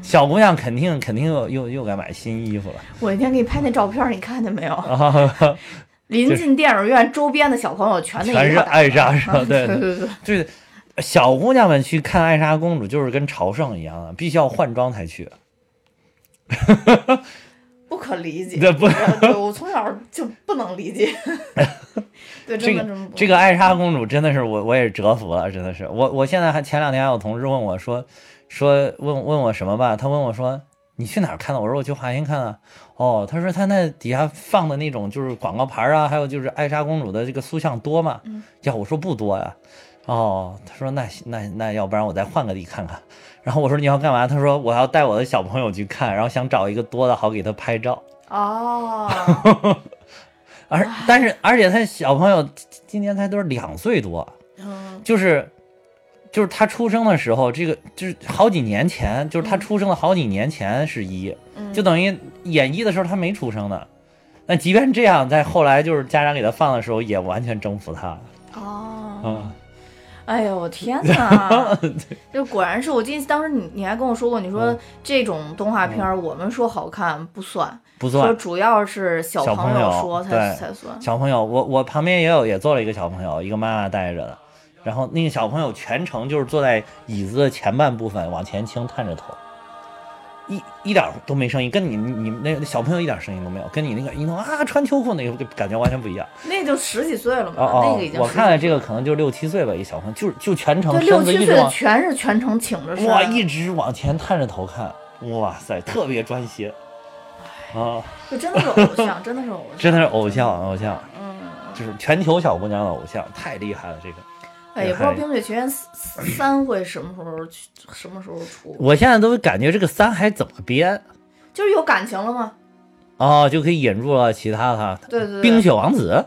小姑娘肯定肯定又又又该买新衣服了我那天给你拍那照片，你看见没有？啊！临近电影院周边的小朋友全那全是一套打艾莎是吧对 对对对，就是小姑娘们去看艾莎公主，就是跟朝圣一样的，必须要换装才去。不可理解。对不对我从小就不能理解。对，这个这个艾莎公主真的是我我也是折服了，真的是我我现在还前两天还有同事问我说说问问我什么吧，他问我说你去哪儿看的？我说我去华欣看的。哦，他说他那底下放的那种就是广告牌啊，还有就是艾莎公主的这个塑像多吗？呀，我说不多呀。哦，他说那行那那要不然我再换个地看看。然后我说你要干嘛？他说我要带我的小朋友去看，然后想找一个多的好给他拍照。哦，而但是而且他小朋友今今年才都是两岁多，嗯就是就是他出生的时候，这个就是好几年前，就是他出生的好几年前是一，就等于演一的时候他没出生呢。那即便这样，在后来就是家长给他放的时候，也完全征服他了。哦，嗯，哎呦我天哪！就果然是我记得当时你你还跟我说过，你说嗯这种动画片儿我们说好看不算，不算说主要是小朋友说才对才算。小朋友，我我旁边也有也坐了一个小朋友，一个妈妈带着的，然后那个小朋友全程就是坐在椅子的前半部分往前倾，探着头，一一点都没声音，跟你你你那那小朋友一点声音都没有，跟你那个一弄啊穿秋裤那个感觉完全不一样。那就十几岁了嘛，那个已，经我看了这个可能就六七岁吧，一小朋友，就就全程对六七岁全是全程挺着身，哇一直往前探着头看，哇塞，特别专心啊，就真的是偶像，真的是偶像，真的是偶像偶像，嗯，就是全球小姑娘的偶像，太厉害了这个。哎，也不知道《冰雪奇缘三》三会什么时候去，什么时候出，我现在都感觉这个三还怎么编？就是有感情了吗？哦，就可以引入了其他的。对对对，冰雪王子。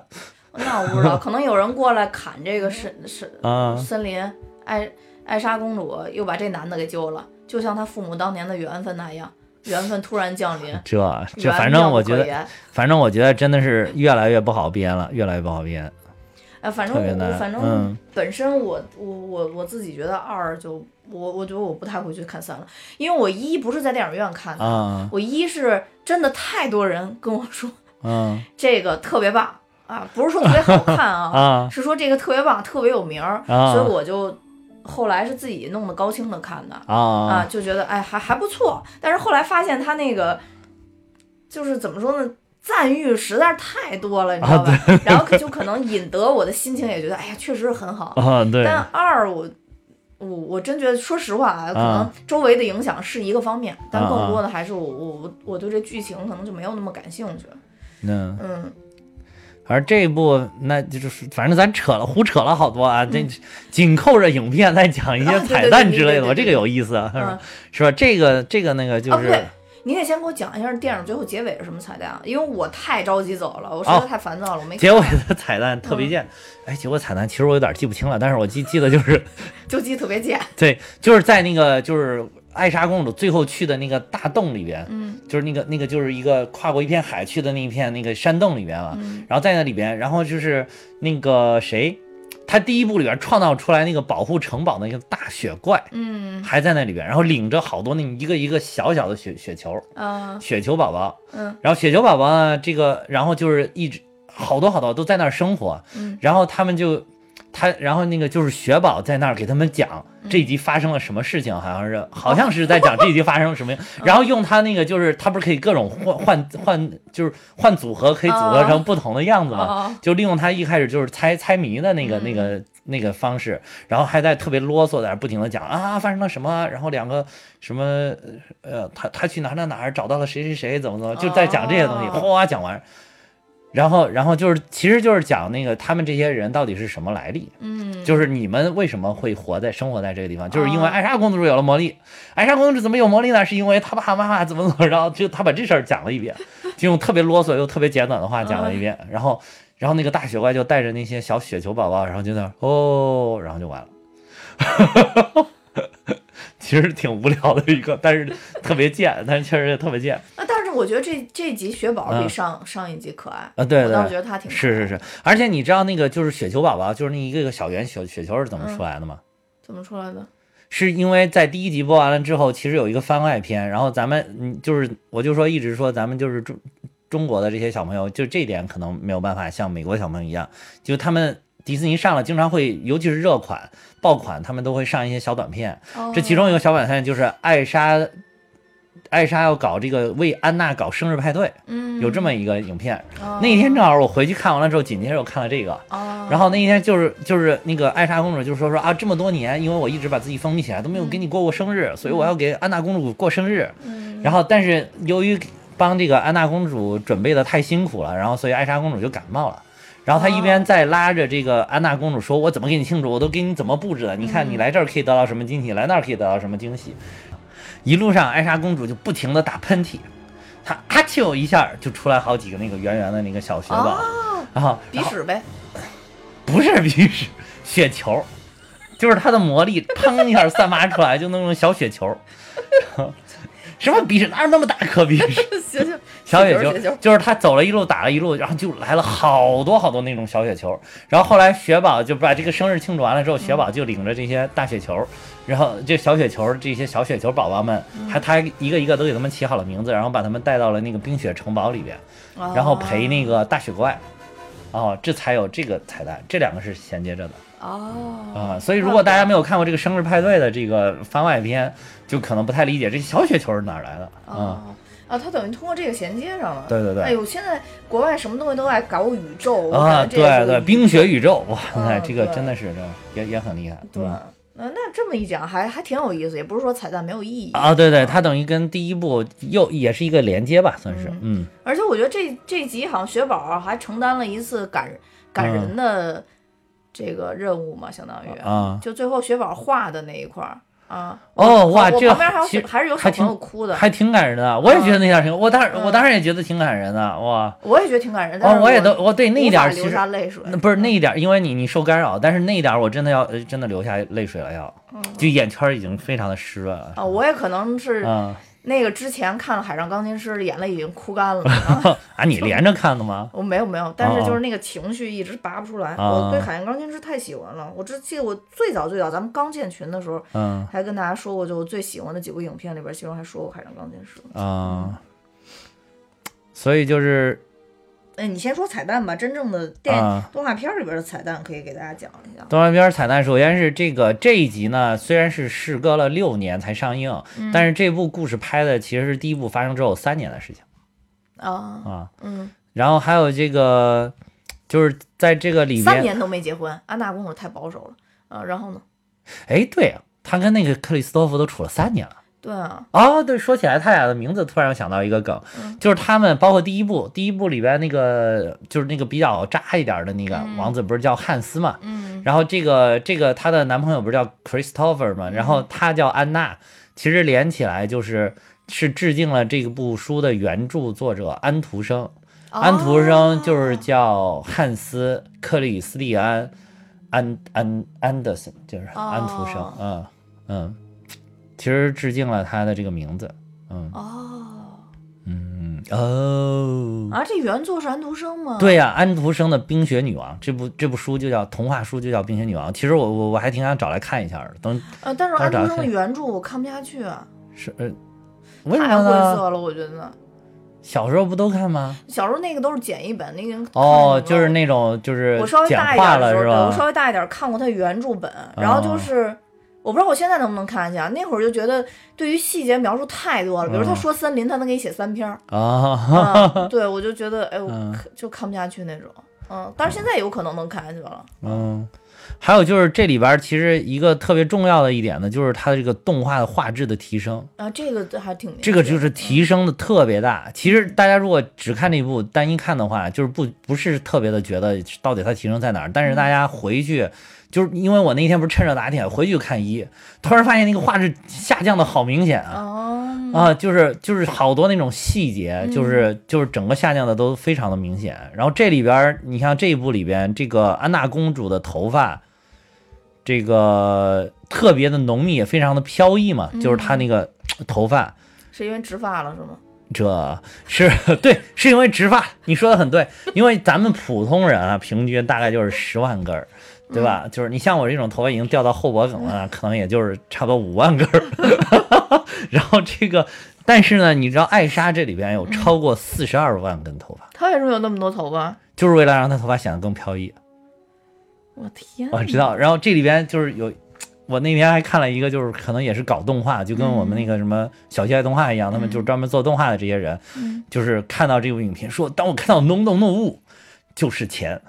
那我不知道，可能有人过来砍这个森森啊。森林，艾艾莎公主又把这男的给救了，就像他父母当年的缘分那样，缘分突然降临。这 这，反正我觉得，反正我觉得真的是越来越不好编了，越来越不好编。哎，反正我反正嗯。本身我我我我自己觉得二就我我觉得我不太会去看三了，因为我一不是在电影院看的，啊。我一是真的太多人跟我说嗯。这个特别棒啊，不是说特别好看啊，啊是说这个特别棒，特别有名所以我就后来是自己弄的高清的看的啊，啊就觉得哎还还不错，但是后来发现他那个就是怎么说呢？赞誉实在是太多了，你知道吧？然后就可能引得我的心情也觉得，哎呀，确实是很好。啊！对但二我我我真觉得，说实话啊，可能啊周围的影响是一个方面，但啊更多的还是我我我我对这剧情可能就没有那么感兴趣。嗯，嗯，反正这一部那就是反正咱扯了胡扯了好多啊，这 紧扣着影片再讲一些彩蛋之类的，对对对对我这个有意思啊，是嗯吧？是吧？这个这个那个就是你得先给我讲一下电影最后结尾是什么彩蛋啊，因为我太着急走了，我实哦在太烦躁了，我没结尾的彩蛋特嗯别贱。哎，结尾彩蛋其实我有点记不清了，但是我记记得就是 就记得特别贱。对，就是在那个就是艾莎公主最后去的那个大洞里边，嗯就是那个那个就是一个跨过一片海去的那一片那个山洞里边啊，嗯然后在那里边，然后就是那个谁，他第一部里边创造出来那个保护城堡的那个大雪怪。嗯。还在那里边，然后领着好多那一个一个小小的雪雪球，啊。雪球宝宝，嗯。然后雪球宝宝呢，这个然后就是一直好多好多都在那儿生活，嗯。然后他们就他，然后那个就是雪宝在那儿给他们讲嗯。这一集发生了什么事情，好像是好像是在讲这一集发生了什么，然后用他那个就是他不是可以各种换换换就是换组合，可以组合成不同的样子嘛，哦就利用他一开始就是猜猜谜的那个、那个那个方式，然后还在特别啰嗦，在那不停的讲啊发生了什么，然后两个什么呃他他去哪哪哪儿找到了谁谁谁怎么怎么，就在讲这些东西，哦。哗讲完。然后，然后就是，其实就是讲那个他们这些人到底是什么来历，嗯，就是你们为什么会活在生活在这个地方，就是因为哦艾莎公主有了魔力。艾莎公主怎么有魔力呢？是因为她爸爸妈妈怎么怎么着，就她把这事儿讲了一遍，就用特别啰嗦又特别简短的话讲了一遍。然后，然后那个大雪怪就带着那些小雪球宝宝，然后就那儿哦，然后就完了。其实挺无聊的一个，但是特别贱，但是确实也特别贱啊，但是我觉得这这集雪宝比嗯上、上一集可爱啊！对我倒是觉得他挺是是是，而且你知道那个就是雪球宝宝，就是那一个个小圆雪雪球是怎么出来的吗？怎么出来的？是因为在第一集播完了之后，其实有一个番外篇，然后咱们嗯，就是我就说一直说咱们就是中中国的这些小朋友，就这点可能没有办法像美国小朋友一样，就他们迪士尼上了经常会，尤其是热款爆款，他们都会上一些小短片。这其中一个小短片就是艾莎，艾莎要搞这个为安娜搞生日派对，嗯，有这么一个影片。哦那一天正好我回去看完了之后，紧接着我看了这个。哦，然后那一天就是就是那个艾莎公主就说说啊，这么多年，因为我一直把自己封闭起来，都没有给你过过生日，所以我要给安娜公主过生日。嗯然后但是由于帮这个安娜公主准备的太辛苦了，然后所以艾莎公主就感冒了。然后他一边在拉着这个安娜公主说：“我怎么给你庆祝？我都给你怎么布置的？你看你来这儿可以得到什么惊喜，来那儿可以得到什么惊喜。”一路上，艾莎公主就不停地打喷嚏，她啊啾一下就出来好几个那个圆圆的那个小雪宝，然后鼻屎呗，不是鼻屎，雪球，就是它的魔力，砰一下散发出来，就那种小雪球。什么鼻屎？哪有那么大颗鼻屎？行行，小雪球雪球，就是他走了一路打了一路，然后就来了好多好多那种小雪球。然后后来雪宝就把这个生日庆祝完了之后，雪宝就领着这些大雪球，然后这小雪球这些小雪球宝宝们，还他一个一个都给他们起好了名字，然后把他们带到了那个冰雪城堡里边，然后陪那个大雪怪。哦，这才有这个彩蛋，这两个是衔接着的哦啊、所以如果大家没有看过这个生日派对的这个番外篇，就可能不太理解这小雪球是哪儿来的啊、哦啊，它等于通过这个衔接上了。对对对哎呦，现在国外什么东西都爱搞宇宙啊，对对，冰雪宇宙，哇，嗯那这个真的是这也也很厉害。对，嗯那那这么一讲还还挺有意思，也不是说彩蛋没有意义。啊，对对，它等于跟第一部又也是一个连接吧，算是，嗯而且我觉得这这集好像雪宝还承担了一次感感人的这个任务嘛，相当于啊，就最后雪宝画的那一块儿啊。哦哇这旁边还有还是有小朋友哭的，还挺感人的。我也觉得那点儿挺，我当时我嗯当时也觉得挺感人的，哇，我也觉得挺感人。但是哦，我也都我对那一点其实下泪水。那不是那一点儿，因为你你受干扰，但是那一点儿我真的要呃真的流下泪水了，要就眼圈儿已经非常的湿润了。啊，我也可能是嗯那个之前看了《海上钢琴师》，眼泪已经哭干了。啊，你连着看的吗？我没有没有，但是哦就是那个情绪一直拔不出来。哦我对《海上钢琴师》太喜欢了，我只记得我最早最早咱们刚建群的时候，嗯还跟大家说过，就我最喜欢的几部影片里边，其中还说过《海上钢琴师》。啊，所以就是哎，你先说彩蛋吧，真正的电、啊动画片里边的彩蛋可以给大家讲一下。动画片彩蛋，首先是这个这一集呢，虽然是事隔了六年才上映，嗯但是这部故事拍的其实是第一部发生之后三年的事情啊，啊。嗯，然后还有这个，就是在这个里面，三年都没结婚，安娜公主太保守了。啊，然后呢？哎，对啊，她跟那个克里斯托弗都处了三年了。对啊，哦，对，说起来他俩的名字，突然想到一个梗，嗯就是他们包括第一部，第一部里边那个就是那个比较渣一点的那个王子，不是叫汉斯嘛？嗯然后这个这个她的男朋友不是叫 Christopher 嘛？然后他叫安娜，其实连起来就是是致敬了这部书的原著作者安徒生。安徒生就是叫汉斯·克里斯蒂安·安安安德森，就是安徒生。哦嗯嗯，其实致敬了他的这个名字。嗯哦嗯哦，啊，这原作是安徒生吗？对呀、安徒生的《冰雪女王》这部这部书就叫童话书，就叫《冰雪女王》。其实我我我还挺想找来看一下的。等呃，但是安徒生的原著我看不下去啊，是呃，太晦？涩了，我觉得。小时候不都看吗？小时候那个都是简易本，那个哦，就是那种就是我稍微大一点的时候，对我稍？微大一点看过他原著本，然后就是。我不知道我现在能不能看下去啊？那会儿就觉得对于细节描述太多了，比如他嗯说森林，他能给你写三篇儿，啊，啊，对我就觉得哎，我嗯就看不下去那种，嗯，但是现在有可能能看下去了，嗯，还有就是这里边儿其实一个特别重要的一点呢，就是它的这个动画的画质的提升，啊，这个还挺这个就是提升的特别大。其实大家如果只看这部单一看的话，就是不不是特别的觉得到底它提升在哪儿，但是大家回去。就是因为我那天不是趁热打铁回去看一，突然发现那个画质下降的好明显啊。哦，啊，就是就是好多那种细节，就是就是整个下降的都非常的明显。然后这里边，你像这一部里边，这个安娜公主的头发，这个特别的浓密，也非常的飘逸嘛，就是她那个头发，是因为植发了是吗？这是对，是因为植发，你说的很对，因为咱们普通人啊，平均大概就是十万根儿，对吧？就是你像我这种头发已经掉到后脖梗了，可能也就是差不多五万根儿。然后这个，但是呢，你知道艾莎这里边有超过四十二万根头发，她为什么有那么多头发？就是为了让她头发显得更飘逸。我天，我知道。然后这里边就是有，我那天还看了一个，就是可能也是搞动画，就跟我们那个什么小鸡爱动画一样，他们就是专门做动画的这些人，就是看到这部影片说，当我看到浓浓浓雾，就是钱。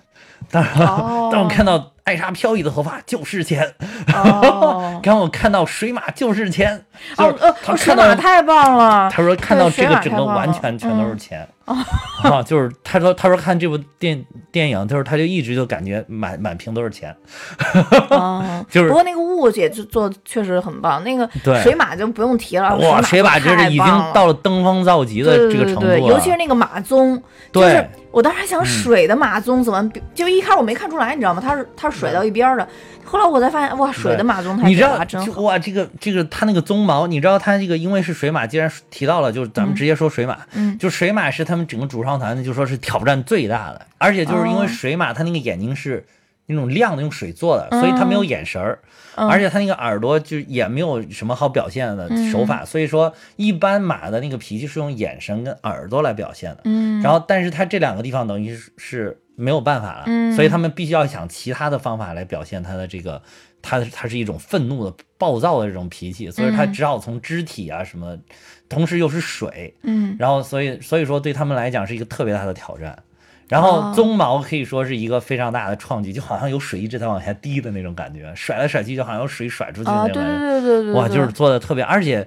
当然，哦 当我看到艾莎飘逸的头发就是钱，哦。当我看到水马就是钱，就是哦呃，水他看到马太棒了，他说看到这个整个完全全都是嗯。钱，啊，就是他说他说看这部电电影，就是他就一直就感觉满满屏都是钱，哦，就是不过那个雾也就做得确实很棒，那个水马就不用提了，哇，水马马这是已经到了登峰造极的这个程度了，对对对，尤其是那个马鬃，就对是我当时还想嗯水的马鬃怎么比，就一开始我没看出来，你知道吗？它是它是甩到一边儿的，后来我才发现，哇，水的马鬃太你知道。哇，这个这个它那个鬃毛，你知道它这个因为是水马，既然提到了，就是咱们直接说水马，嗯就水马是他们整个主创团队就说是挑战最大的，而且就是因为哦。水马它那个眼睛是那种亮的，用水做的，所以它没有眼神儿。嗯。而且它那个耳朵就也没有什么好表现的手法，所以说一般马的那个脾气是用眼神跟耳朵来表现的。嗯，然后，但是它这两个地方等于是是没有办法了，嗯。所以他们必须要想其他的方法来表现它的这个，它它是一种愤怒的、暴躁的这种脾气，所以它嗯只好从肢体啊什么，同时又是水，嗯。然后所以所以说对他们来讲是一个特别大的挑战。然后哦。鬃毛可以说是一个非常大的创举，就好像有水一直在往下滴的那种感觉，甩来甩去就好像有水甩出去的啊，那种感觉。对对对对对，哇，对。就是做的特别，而且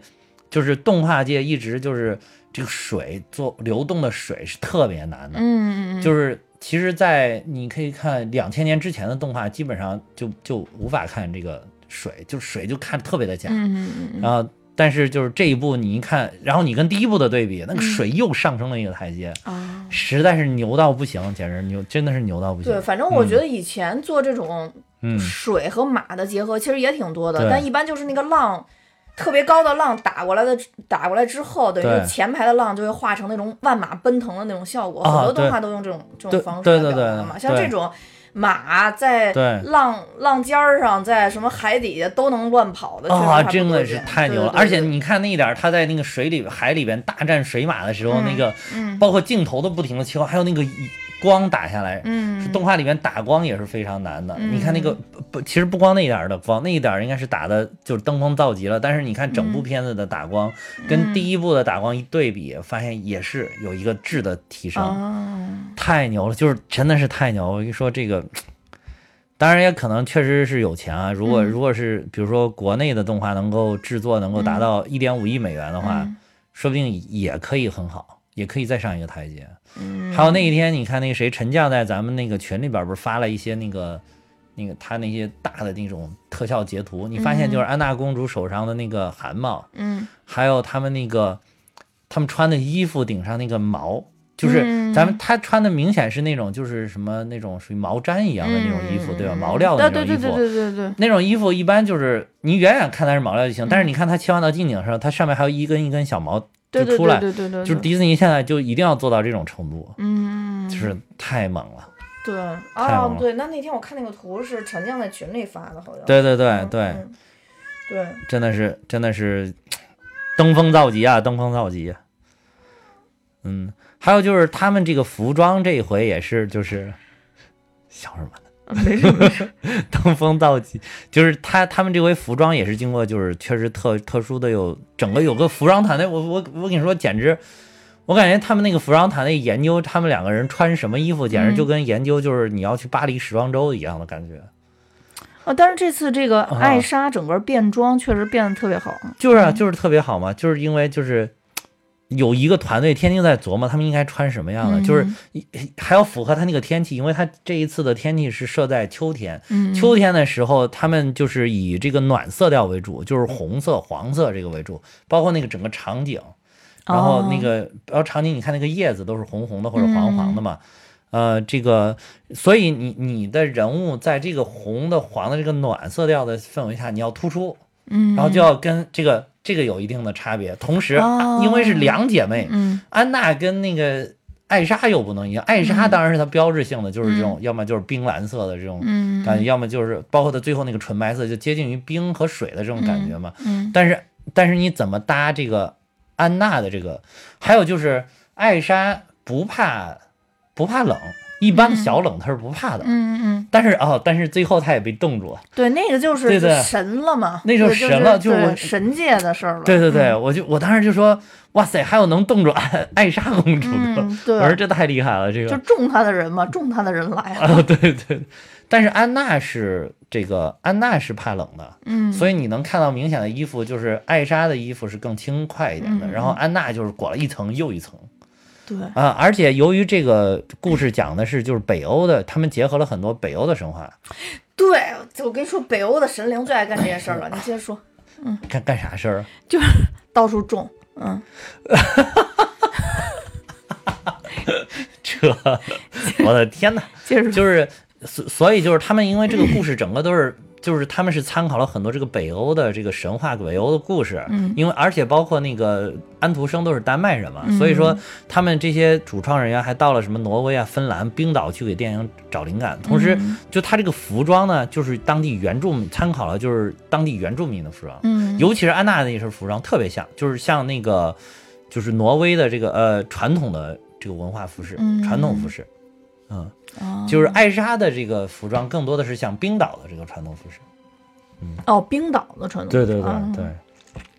就是动画界一直就是这个水做流动的水是特别难的，嗯嗯嗯，就是其实，在你可以看两千年之前的动画，基本上就就无法看这个水，就是水就看特别的假，嗯嗯嗯嗯。然后但是就是这一部你一看，然后你跟第一部的对比，那个水又上升了一个台阶，啊。实在是牛到不行，简直牛，真的是牛到不行。对，反正我觉得以前做这种嗯，水和马的结合，其实也挺多的，对。但一般就是那个浪特别高的浪打过来的，打过来之后，等于前排的浪就会化成那种万马奔腾的那种效果。啊很多动画都用这种这种方式对对对来表达嘛，像这种。马在浪浪尖儿上，在什么海底下都能乱跑的，啊，真的是太牛了！对对对而且你看那一点儿，他在那个水里、海里边大战水马的时候，嗯那个嗯包括镜头的不停的切换，还有那个光打下来，嗯是动画里面打光也是非常难的。嗯你看那个不，其实不光那一点儿的光，那一点儿应该是打的就是登峰造极了。但是你看整部片子的打光、嗯跟第一部的打光一对比，发现也是有一个质的提升，啊，太牛了！就是真的是太牛！我跟你说这个。当然也可能确实是有钱啊。如果嗯如果是比如说国内的动画能够制作能够达到一点五亿美元的话，嗯说不定也可以很好，也可以再上一个台阶。嗯。还有那一天，你看那个谁陈将在咱们那个群里边不是发了一些那个那个他那些大的那种特效截图，你发现就是安娜公主手上的那个汗毛，嗯。还有他们那个他们穿的衣服顶上那个毛。就是嗯。咱们他穿的明显是那种就是什么那种属于毛毡一样的那种衣服，对吧？毛料的那种衣服，对对对对对对，那种衣服一般就是你远远看它是毛料就嗯行，但是你看它切换到近景的时候，它上面还有一根一根小毛就出来，对对对对，就是迪士尼现在就一定要做到这种程度，嗯，就是太猛了。对太猛了哦对，那那天我看那个图是陈酱在群里发的，好像对对对嗯对，嗯对，真的是真的是登峰造极啊，登峰造极。嗯，还有就是他们这个服装这一回也是就是笑什么？没事没事，登峰造极，就是他他们这回服装也是经过就是确实特特殊的有整个有个服装团队，我我我跟你说简直，我感觉他们那个服装团队研究他们两个人穿什么衣服，简直就跟研究就是你要去巴黎时装周一样的感觉。啊，但是这次这个啊。艾莎整个变装确实变得特别好，就是啊，就是特别好嘛，就是因为就是有一个团队天天在琢磨他们应该穿什么样的，嗯。就是一还要符合他那个天气，因为他这一次的天气是设在秋天，嗯，秋天的时候，他们就是以这个暖色调为主，就是红色、黄色这个为主，包括那个整个场景，然后那个然后场景，你看那个叶子都是红红的或者黄黄的嘛。呃，这个，所以你你的人物在这个红的、黄的这个暖色调的氛围下，你要突出，嗯，然后就要跟这个这个有一定的差别。同时，哦因为是两姐妹，嗯安娜跟那个艾莎又不能一样，艾莎当然是她标志性的，就是这种，要么就是冰蓝色的这种嗯感觉，要么就是包括她最后那个纯白色，就接近于冰和水的这种感觉嘛。嗯但是但是你怎么搭这个安娜的这个？还有就是艾莎不怕不怕冷，一般的小冷他是不怕的。嗯嗯，但是哦，但是最后他也被冻住了。对，那个就是神了嘛，那就神了就是我神界的事儿了。对对对，嗯。我就我当时就说，哇塞，还有能冻住艾艾莎公主的，我说这太厉害了，这个。就个中他的人嘛，中他的人来了。啊，对对。但是安娜是这个安娜是怕冷的，嗯，所以你能看到明显的衣服，就是艾莎的衣服是更轻快一点的，嗯。然后安娜就是裹了一层又一层对，啊。而且由于这个故事讲的是就是北欧的，他们结合了很多北欧的神话，对，我跟你说，北欧的神灵最爱干这些事儿了。你接着说，嗯干干啥事儿？就是到处种，嗯，这，我的天哪！接着说，就是所所以就是他们因为这个故事整个都是。就是他们是参考了很多这个北欧的这个神话、北欧的故事，嗯。因为而且包括那个安徒生都是丹麦人嘛，嗯。所以说他们这些主创人员还到了什么挪威啊、芬兰、冰岛去给电影找灵感，同时嗯。就他这个服装呢，就是当地原住民参考了就是当地原住民的服装，嗯，尤其是安娜那身服装特别像，就是像那个就是挪威的这个呃传统的这个文化服饰，嗯。传统服饰，嗯。哦就是艾莎的这个服装更多的是像冰岛的这个传统服饰。哦，冰岛的传统，对对对嗯对，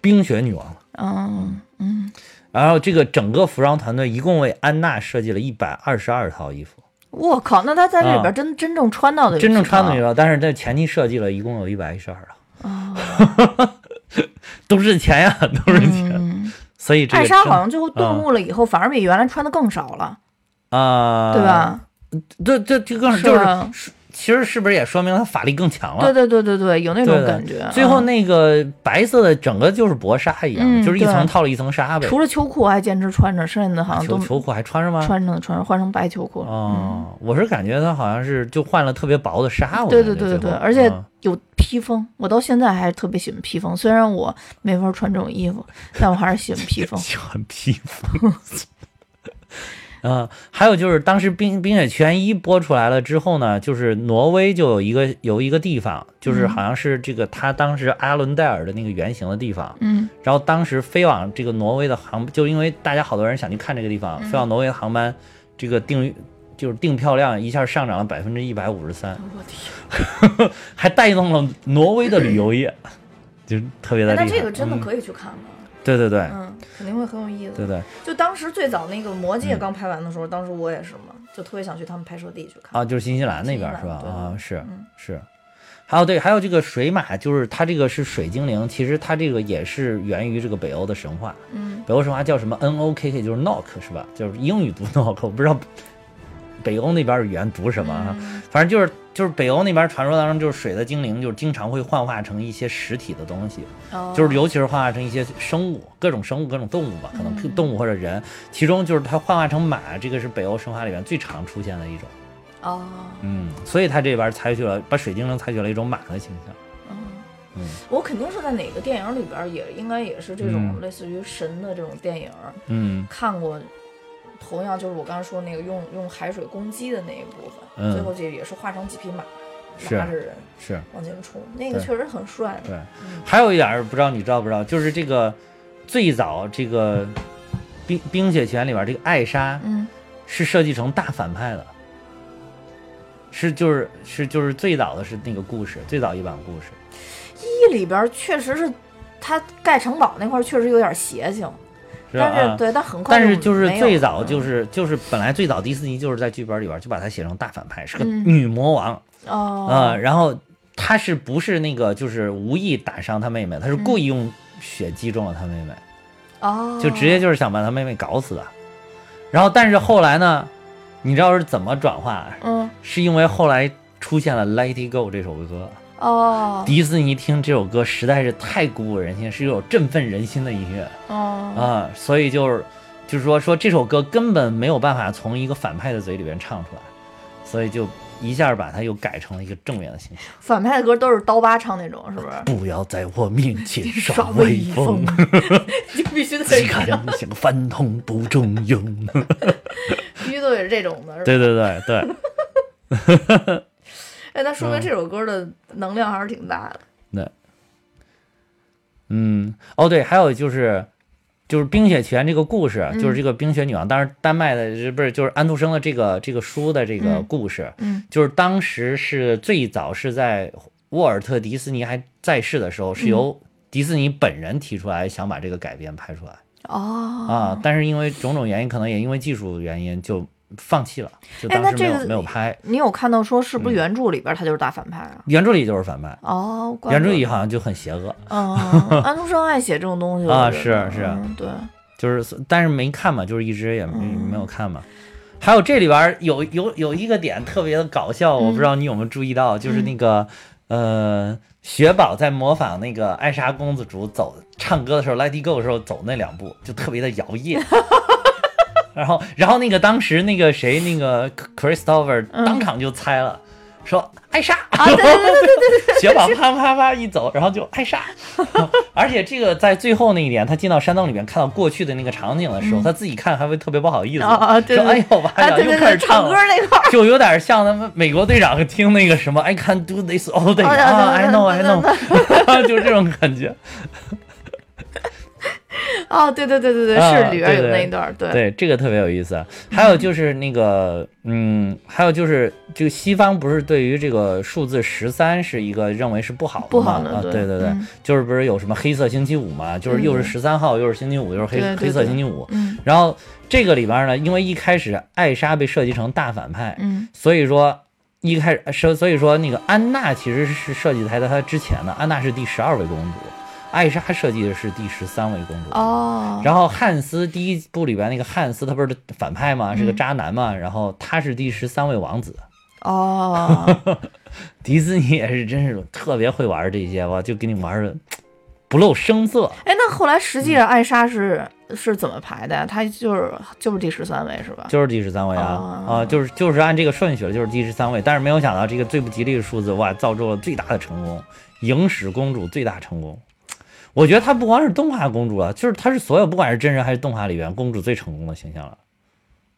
冰雪女王。嗯嗯，然后这个整个服装团队一共为安娜设计了一百二十二套衣服，我靠，那她在这里啊边真真正穿到的真正穿的女了，但是在前期设计了一共有一百一十二套，啊，都是钱呀，都是钱。嗯，所以这艾莎好像最后顿悟了以后，反而比原来穿的更少了，啊，对？吧？这这这更是就是其实是不是也说明他法力更强了？对对对对对，有那种感觉。最后嗯那个白色的整个就是薄纱一样，嗯就是一层套了一层纱呗。除了秋裤还坚持穿着，剩下的好像都秋秋裤还穿着吗？穿着穿着换成白秋裤。了，哦，我是感觉他好像是就换了特别薄的纱，我对对对对对，而且嗯有披风，我到现在还是特别喜欢披风。虽然我没法穿这种衣服，但我还是喜欢披风。喜欢披风。嗯，还有就是当时《冰冰雪奇缘一》播出来了之后呢，就是挪威就有一个有一个地方，就是嗯好像是这个他当时阿伦戴尔的那个原型的地方，嗯然后当时飞往这个挪威的航，就因为大家好多人想去看这个地嗯方，飞往挪威的航班，这个订就是订票量一下上涨了百分之一百五十三，我天，还带动了挪威的旅游业，就是特别的厉害。哎那这个真的嗯可以去看看。对对对嗯，肯定会很有意思。对对就当时最早那个《魔戒》嗯刚拍完的时候，当时我也是嘛，就特别想去他们拍摄地去看。啊，就是新西兰那边是吧？啊，是嗯是。还有对，还有这个水马，就是它这个是水精灵，其实它这个也是源于这个北欧的神话。嗯北欧神话叫什么 N O K K，就是 knock 是吧？就是英语读 knock，我不知道北欧那边的语言读什么反正就是就是北欧那边传说当中，就是水的精灵，就是经常会幻化成一些实体的东西，哦。就是尤其是幻化成一些生物，各种生物、各种动物吧，可能嗯。动物或者人。其中就是它幻化成马，这个是北欧神话里面最常出现的一种。哦，嗯，所以他这边采取了把水精灵采取了一种马的形象。嗯嗯。我肯定是在哪个电影里边儿也应该也是这种嗯。类似于神的这种电影儿嗯。看过。同样就是我刚才说那个用用海水攻击的那一部分，嗯最后这也是化成几匹马，是拉着人是，往前冲，那个确实很帅。对。嗯还有一点儿不知道你知道不知道，就是这个最早这个冰冰雪奇缘里边这个艾莎嗯是设计成大反派的，是就是是就是最早的是那个故事，最早一版故事。一里边儿确实是他盖城堡那块儿确实有点邪性，是吧？啊但是对，但很快但是就是最早就是就是本来最早迪士尼就是在剧本里边就把它写成大反派，是个嗯女魔王。哦，啊，然后他是不是那个就是无意打伤他妹妹，他是故意用血击中了他妹妹，哦，就直接就是想把他妹妹搞死的。然后但是后来呢，你知道是怎么转化？嗯是因为后来出现了《Let It Go》这首歌，哦迪士尼听这首歌实在是太鼓舞人心，是一首振奋人心的音乐哦啊，所以就是就是说说这首歌根本没有办法从一个反派的嘴里边唱出来，所以就一下把它又改成了一个正面的形象。反派的歌都是刀疤唱那种，是不是？不要在我面前耍耍威威风风，，就必须得只看这样。像个饭桶不中用。必须都得是这种的？对对对对，哎，那说嗯。明这首歌的能量还是挺大的。嗯，哦对，还有就是。就是《冰雪奇缘》这个故事，嗯就是这个冰雪女王，当然丹麦的不是就是安徒生的这个这个书的这个嗯故事，嗯。就是当时是最早是在沃尔特·迪斯尼还在世的时候，是由迪斯尼本人提出来想把这个改编拍出来。哦。啊，但是因为种种原因，可能也因为技术原因就放弃了，就哎当时没有这个没有拍。你有看到说是不是嗯。原著里边他就是大反派啊？原著里就是反派，哦，原著里好像就很邪恶，嗯，安徒生爱写这种东西啊是是。嗯对，就是但是没看嘛，就是一直也没嗯。没有看嘛。还有这里边儿有有有一个点特别的搞笑，我不知道你有没有注意到，就是那个呃，雪宝在模仿那个艾莎公主走唱歌的时候，《Let It Go》的时候走那两步，就特别的摇曳。然后，然后那个当时那个谁，那个 Christopher 当场就猜了，说艾莎啊，对对对对对 雪宝啪啪啪一走，然后就艾莎，而且这个在最后那一点，他进到山洞里面看到过去的那个场景的时候，他自己看还会特别不好意思，嗯啊啊对说哎呦妈啊，呀，又对对对，开始唱唱歌了。那块儿，就有点像他们美国队长听那个什么 I can do this all day 啊，I 对对 know I know，就这种感觉。哦，对对对对对，啊是里边有那一段儿，对，对，这个特别有意思。还有就是那个，嗯，还有就是这个西方不是对于这个数字十三是一个认为是不好的不吗啊，好的对对对就是不是有什么黑色星期五嘛？就是又是嗯十三号，又是星期五，又是黑黑色星期五。嗯然后这个里边呢，因为一开始艾莎被设计成大反派，嗯所以说一开始设，所以说那个安娜其实是设计在她之前的，安娜是第十二位公主，艾莎设计的是第十三位公主。哦，然后汉斯第一部里边那个汉斯，他不是反派吗？是个嗯渣男嘛。然后他是第十三位王子。哦，迪士尼也是真是特别会玩这些，哇，就给你玩的不露声色。哎，那后来实际上艾莎是是怎么排的呀？她就是就是第十三位是吧？就是第十三位啊、哦啊，就是就是按这个顺序了，就是第十三位。但是没有想到这个最不吉利的数字，哇，造就了最大的成功，影史公主最大成功。我觉得她不光是动画公主啊，就是她是所有不管是真人还是动画里边公主最成功的形象了。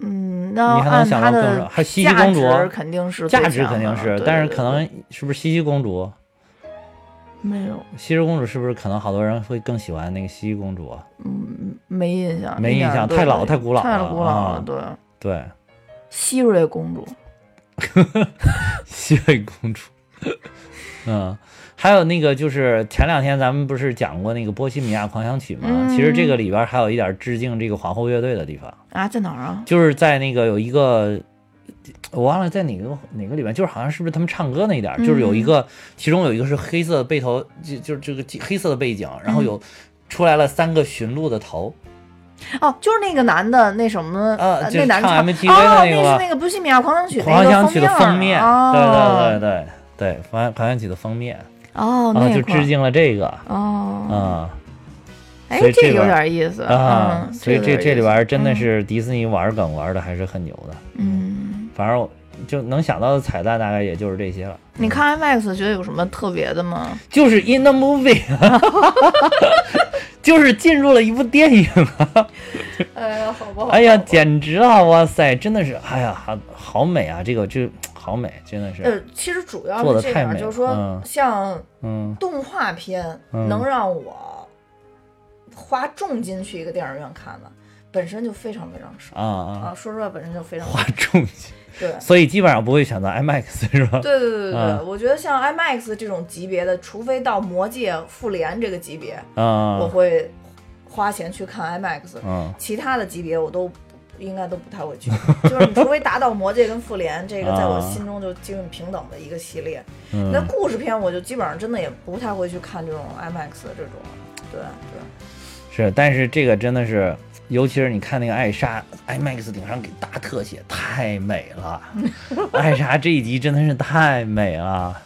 嗯，那你还能想到更还西西公主值肯定是价值肯定是，但是可能是不是西西公主？没有，西施公主是不是可能好多人会更喜欢那个西西公主啊？嗯，没印象，没印象太老太古老太了古老了，啊对。对，希瑞公主，西瑞公主。嗯，还有那个就是前两天咱们不是讲过那个《波西米亚狂想曲》吗？嗯。其实这个里边还有一点致敬这个皇后乐队的地方，啊，在哪儿啊？就是在那个有一个。我忘了在哪个哪个里边，就是好像是不是他们唱歌那一点儿，就是有一个，其中有一个是黑色的背头，就就是这个黑色的背景，然后有出来了三个驯鹿的头，哦，就是那个男的，那什么，呃就是唱那男的唱 MTV 哦，的那个是那个《波西米亚狂想曲》狂想曲的封封面，对对哦、对对对，狂狂想曲的封面，哦，然后就致敬了这个，哦，啊哎这这有点意思啊，嗯所以这这里边真的嗯是迪士尼玩梗玩的还是很牛的，嗯，反正我就能想到的彩蛋大概也就是这些了。你看 IMAX 觉得有什么特别的吗？就是 in the movie，就是进入了一部电影。哎呀，好不好？哎呀，简直了！哇塞，真的是，哎呀，好好美啊！这个这好美，真的是，呃，其实主要是这样，就是说，像嗯动画片嗯能让我花重金去一个电影院看的，本身就非常非常少啊啊，啊。说实话，本身就非常花重金，对。所以基本上不会选择 IMAX 是吧？对对对对对，嗯我觉得像 IMAX 这种级别的，除非到《魔戒》《复联》这个级别，我啊会花钱去看 IMAX，、嗯其他的级别我都不应该都不太会去。就是你除非达到《魔戒》跟《复联》这个，在我啊心中就基本平等的一个系列。那嗯，故事片我就基本上真的也不太会去看这种 IMAX 的这种，对对。是，但是这个真的是。尤其是你看那个艾莎，IMAX 顶上给大特写，太美了。艾莎这一集真的是太美了。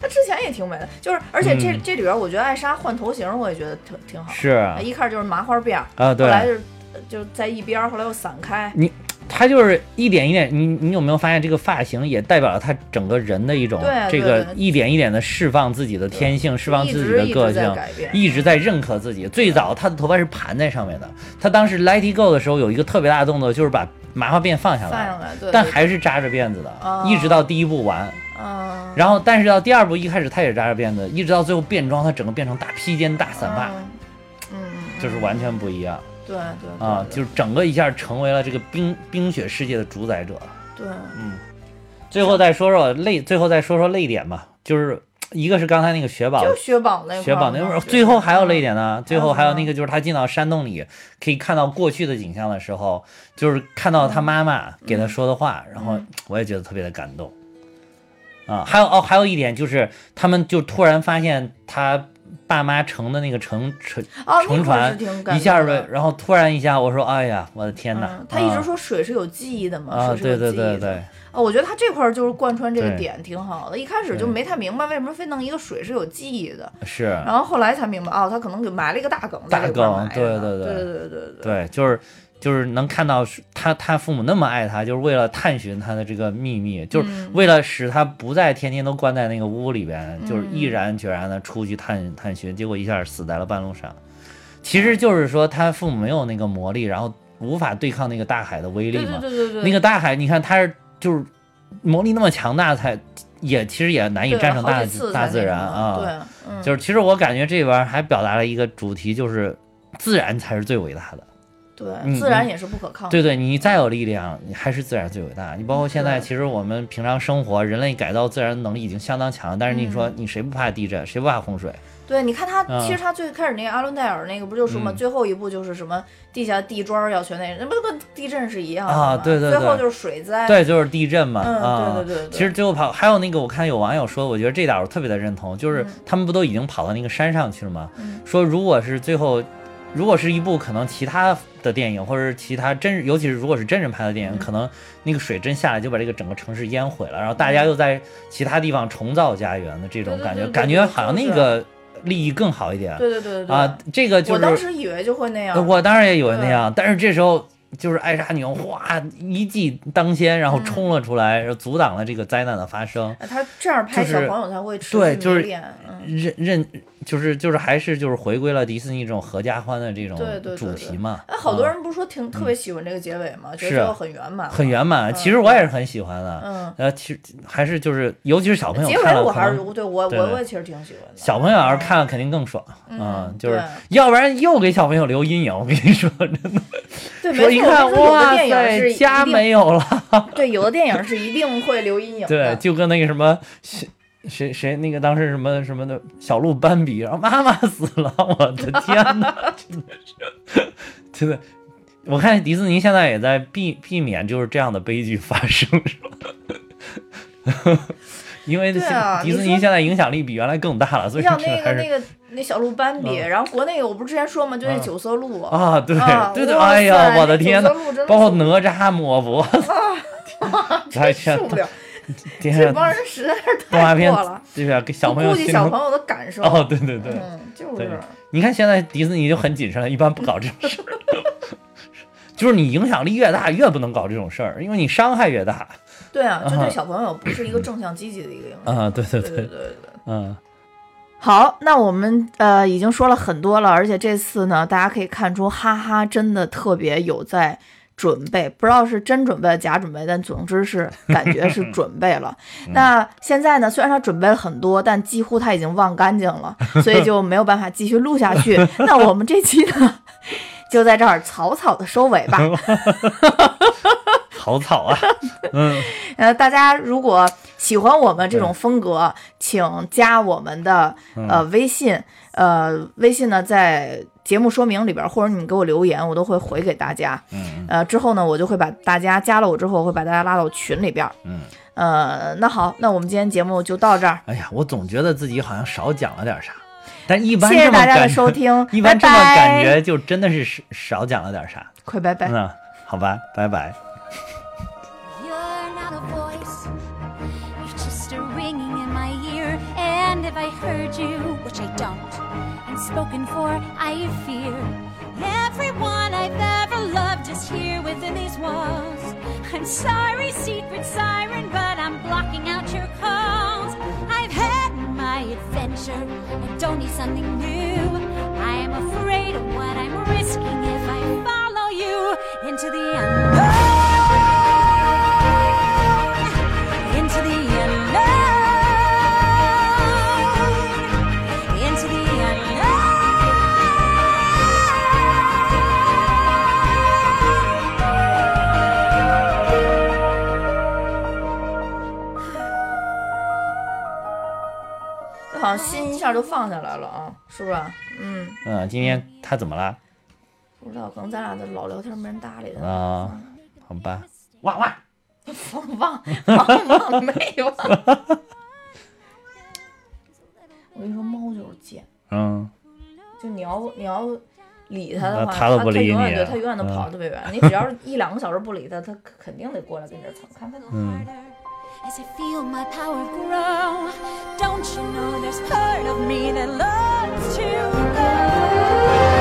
她之前也挺美的，就是而且这、嗯这里边我觉得艾莎换头型，我也觉得挺挺好。是啊一开始就是麻花辫儿，啊，对，后来就是就在一边，后来又散开。你他就是一点一点，你你有没有发现这个发型也代表了他整个人的一种这个一点一点的释放自己的天性，释放自己的个性，一直在认可自己。最早他的头发是盘在上面的，他当时 Let It Go 的时候有一个特别大的动作，就是把麻花辫放下来，放下来，对，对但还是扎着辫子的，哦一直到第一步完。嗯，然后，但是到第二部一开始他也扎着辫子，一直到最后变装，他整个变成大披肩、大散发，就是完全不一样。对对对啊！就是整个一下成为了这个冰冰雪世界的主宰者。对，嗯，最后再说说泪，最后再说说泪点吧，就是一个是刚才那个雪宝，就雪宝那雪宝那会儿，最后还有泪，点嗯呢。最后还有那个就是他进到山洞里，可以看到过去的景象的时候，就是看到他妈妈给他说的话，然后嗯我也觉得特别的感动。啊，还有哦，还有一点就是，他们就突然发现他爸妈乘的那个乘乘乘船，一下子，然后突然一下，我说哎呀，我的天哪！他一直说水是有记忆的嘛，水是有记忆的。啊，我觉得他这块就是贯穿这个点挺好的，一开始就没太明白为什么非弄一个水是有记忆的，是，然后后来才明白哦，他可能给埋了一个大梗，大梗，对对对对对对对，对，就是。就是能看到他他父母那么爱他，就是为了探寻他的这个秘密，就是嗯为了使他不再天天都关在那个屋里边，就是嗯毅然决然的出去探探寻，结果一下死在了半路上。其实就是说他父母没有那个魔力，然后无法对抗那个大海的威力嘛。对对对对，那个大海，你看他是就是魔力那么强大才，也其实也难以战胜大大自然啊。对，嗯，就是其实我感觉这边还表达了一个主题，就是自然才是最伟大的。对，自然也是不可抗。对对，你再有力量，你还是自然最伟大。你包括现在，其实我们平常生活，人类改造自然能力已经相当强了。但是你说，嗯你谁不怕地震？谁不怕洪水？对，你看他，嗯其实他最开始那个阿伦戴尔那个不就说嘛，嗯最后一步就是什么地下地砖儿要全那，那不跟地震是一样的吗啊对对对最后就是水灾。对，就是地震嘛。嗯啊，对对对对其实最后跑，还有那个，我看有网友说，我觉得这点我特别的认同，就是嗯他们不都已经跑到那个山上去了吗？嗯说如果是最后，如果是一部可能其他的电影，或者是其他真，尤其是如果是真人拍的电影，嗯可能那个水真下来就把这个整个城市淹毁了，然后大家又在其他地方重造家园的这种感觉，感觉好像那个利益更好一点。对对对对对啊，这个就是我当时以为就会那样。呃我当然也以为那样，但是这时候就是艾莎女王哗一骑当先，然后嗯冲了出来，然后阻挡了这个灾难的发生。哎他这样拍就是小朋友才会对就是认认就是就是还是就是回归了迪士尼这种合家欢的这种主题嘛。哎，好多啊人不是说挺特别喜欢这个结尾吗？觉得是很圆满，很圆满，嗯其实我也是很喜欢的。嗯，呃，其实还是就是，尤其是小朋友结看了，可尾我还是能对我我我其实挺喜欢的。小朋友要是看了肯定更爽。嗯嗯，就是要不然又给小朋友留阴影。我跟你说，真的，对，说你说有的哇塞，一家没有了。对，有的电影是一定会留阴影的。对，就跟那个什么谁谁谁那个当时什么什么的小鹿斑比，然后妈妈死了，我的 天哪，真的是，真的。我看迪士尼现在也在避避免就是这样的悲剧发生，是吧？因为迪士尼现在影响力比原来更大了，所以像那个那个那小鹿斑比，嗯然后国内我不是之前说嘛，就那嗯九色鹿。啊，对啊对对，哇哎呀，我的天那呐，包括哪吒抹脖，哎天受不了，这帮人实在是太过了，对呀，给小不朋友顾及小朋友的感受。哦，对对对，嗯，就是。你看现在迪士尼就很谨慎了，一般不搞这种事儿。就是你影响力越大，越不能搞这种事儿，因为你伤害越大。对啊，这啊对小朋友不是一个正向积极的一个影响。啊，对对对对对对。嗯，好，那我们呃已经说了很多了，而且这次呢，大家可以看出，哈哈真的特别有在准备，不知道是真准备假准备，但总之是感觉是准备了。那现在呢，虽然他准备了很多，但几乎他已经忘干净了，所以就没有办法继续录下去。那我们这期呢，就在这儿草草的收尾吧。好草啊，嗯，呃，大家如果喜欢我们这种风格，请加我们的呃微信，呃，微信呢在节目说明里边，或者你们给我留言，我都会回给大家。嗯呃，之后呢，我就会把大家加了我之后，我会把大家拉到群里边。嗯，呃，那好，那我们今天节目就到这儿，哎呀，我总觉得自己好像少讲了点啥，但一般谢谢大家的收听，一般这么感觉就真的是少少讲了点啥。快拜拜。嗯，好吧，拜拜。If I heard you, which I don't, and spoken for, I fear everyone I've ever loved is here within these walls. I'm sorry, secret siren, but I'm blocking out your calls. I've had my adventure, I don't need something new. I am afraid of what I'm risking if I follow you into the unknown. 啊，心一下就放下来了啊，是不是？嗯，嗯，今天他怎么了？不知道，可能咱俩的老聊天没人搭理他。啊，好吧，汪汪，忘忘忘忘没有。我跟你说，猫就是贱，嗯，就你要你要理它的话，它它都不理永远你对它永远都跑得特别远。你只要是一两个小时不理它，它肯定得过来跟这儿蹭，看看。嗯 As I feel my power grow, don't you know there's part of me that loves to go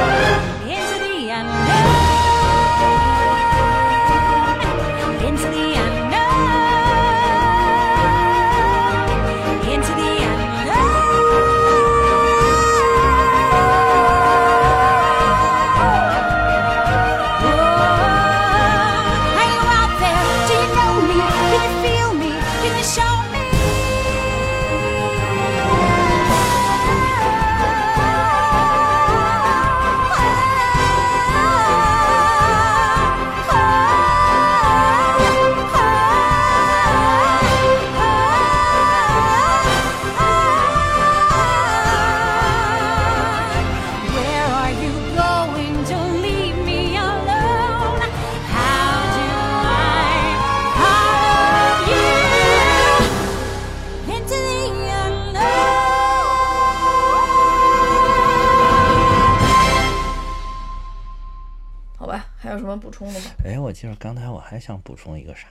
补充的吗？哎，我记得刚才我还想补充一个啥？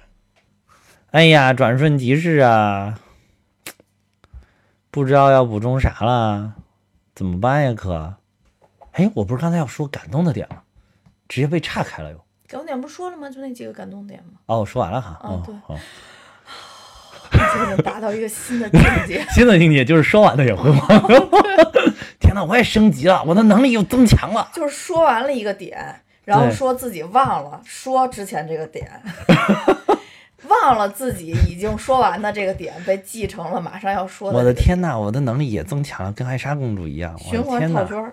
哎呀，转瞬即逝啊，不知道要补充啥了，怎么办呀？可，哎，我不是刚才要说感动的点吗？直接被岔开了又。感动点不是说了吗？就那几个感动点吗？哦，我说完了哈。哦啊对达到一个新的境界。新的境界就是说完了也会忘。天哪，我也升级了，我的能力又增强了。就是说完了一个点，然后说自己忘了说之前这个点，忘了自己已经说完的这个点被继承了，马上要说我的天呐，我的能力也增强了，跟艾莎公主一样。我循环套圈，儿。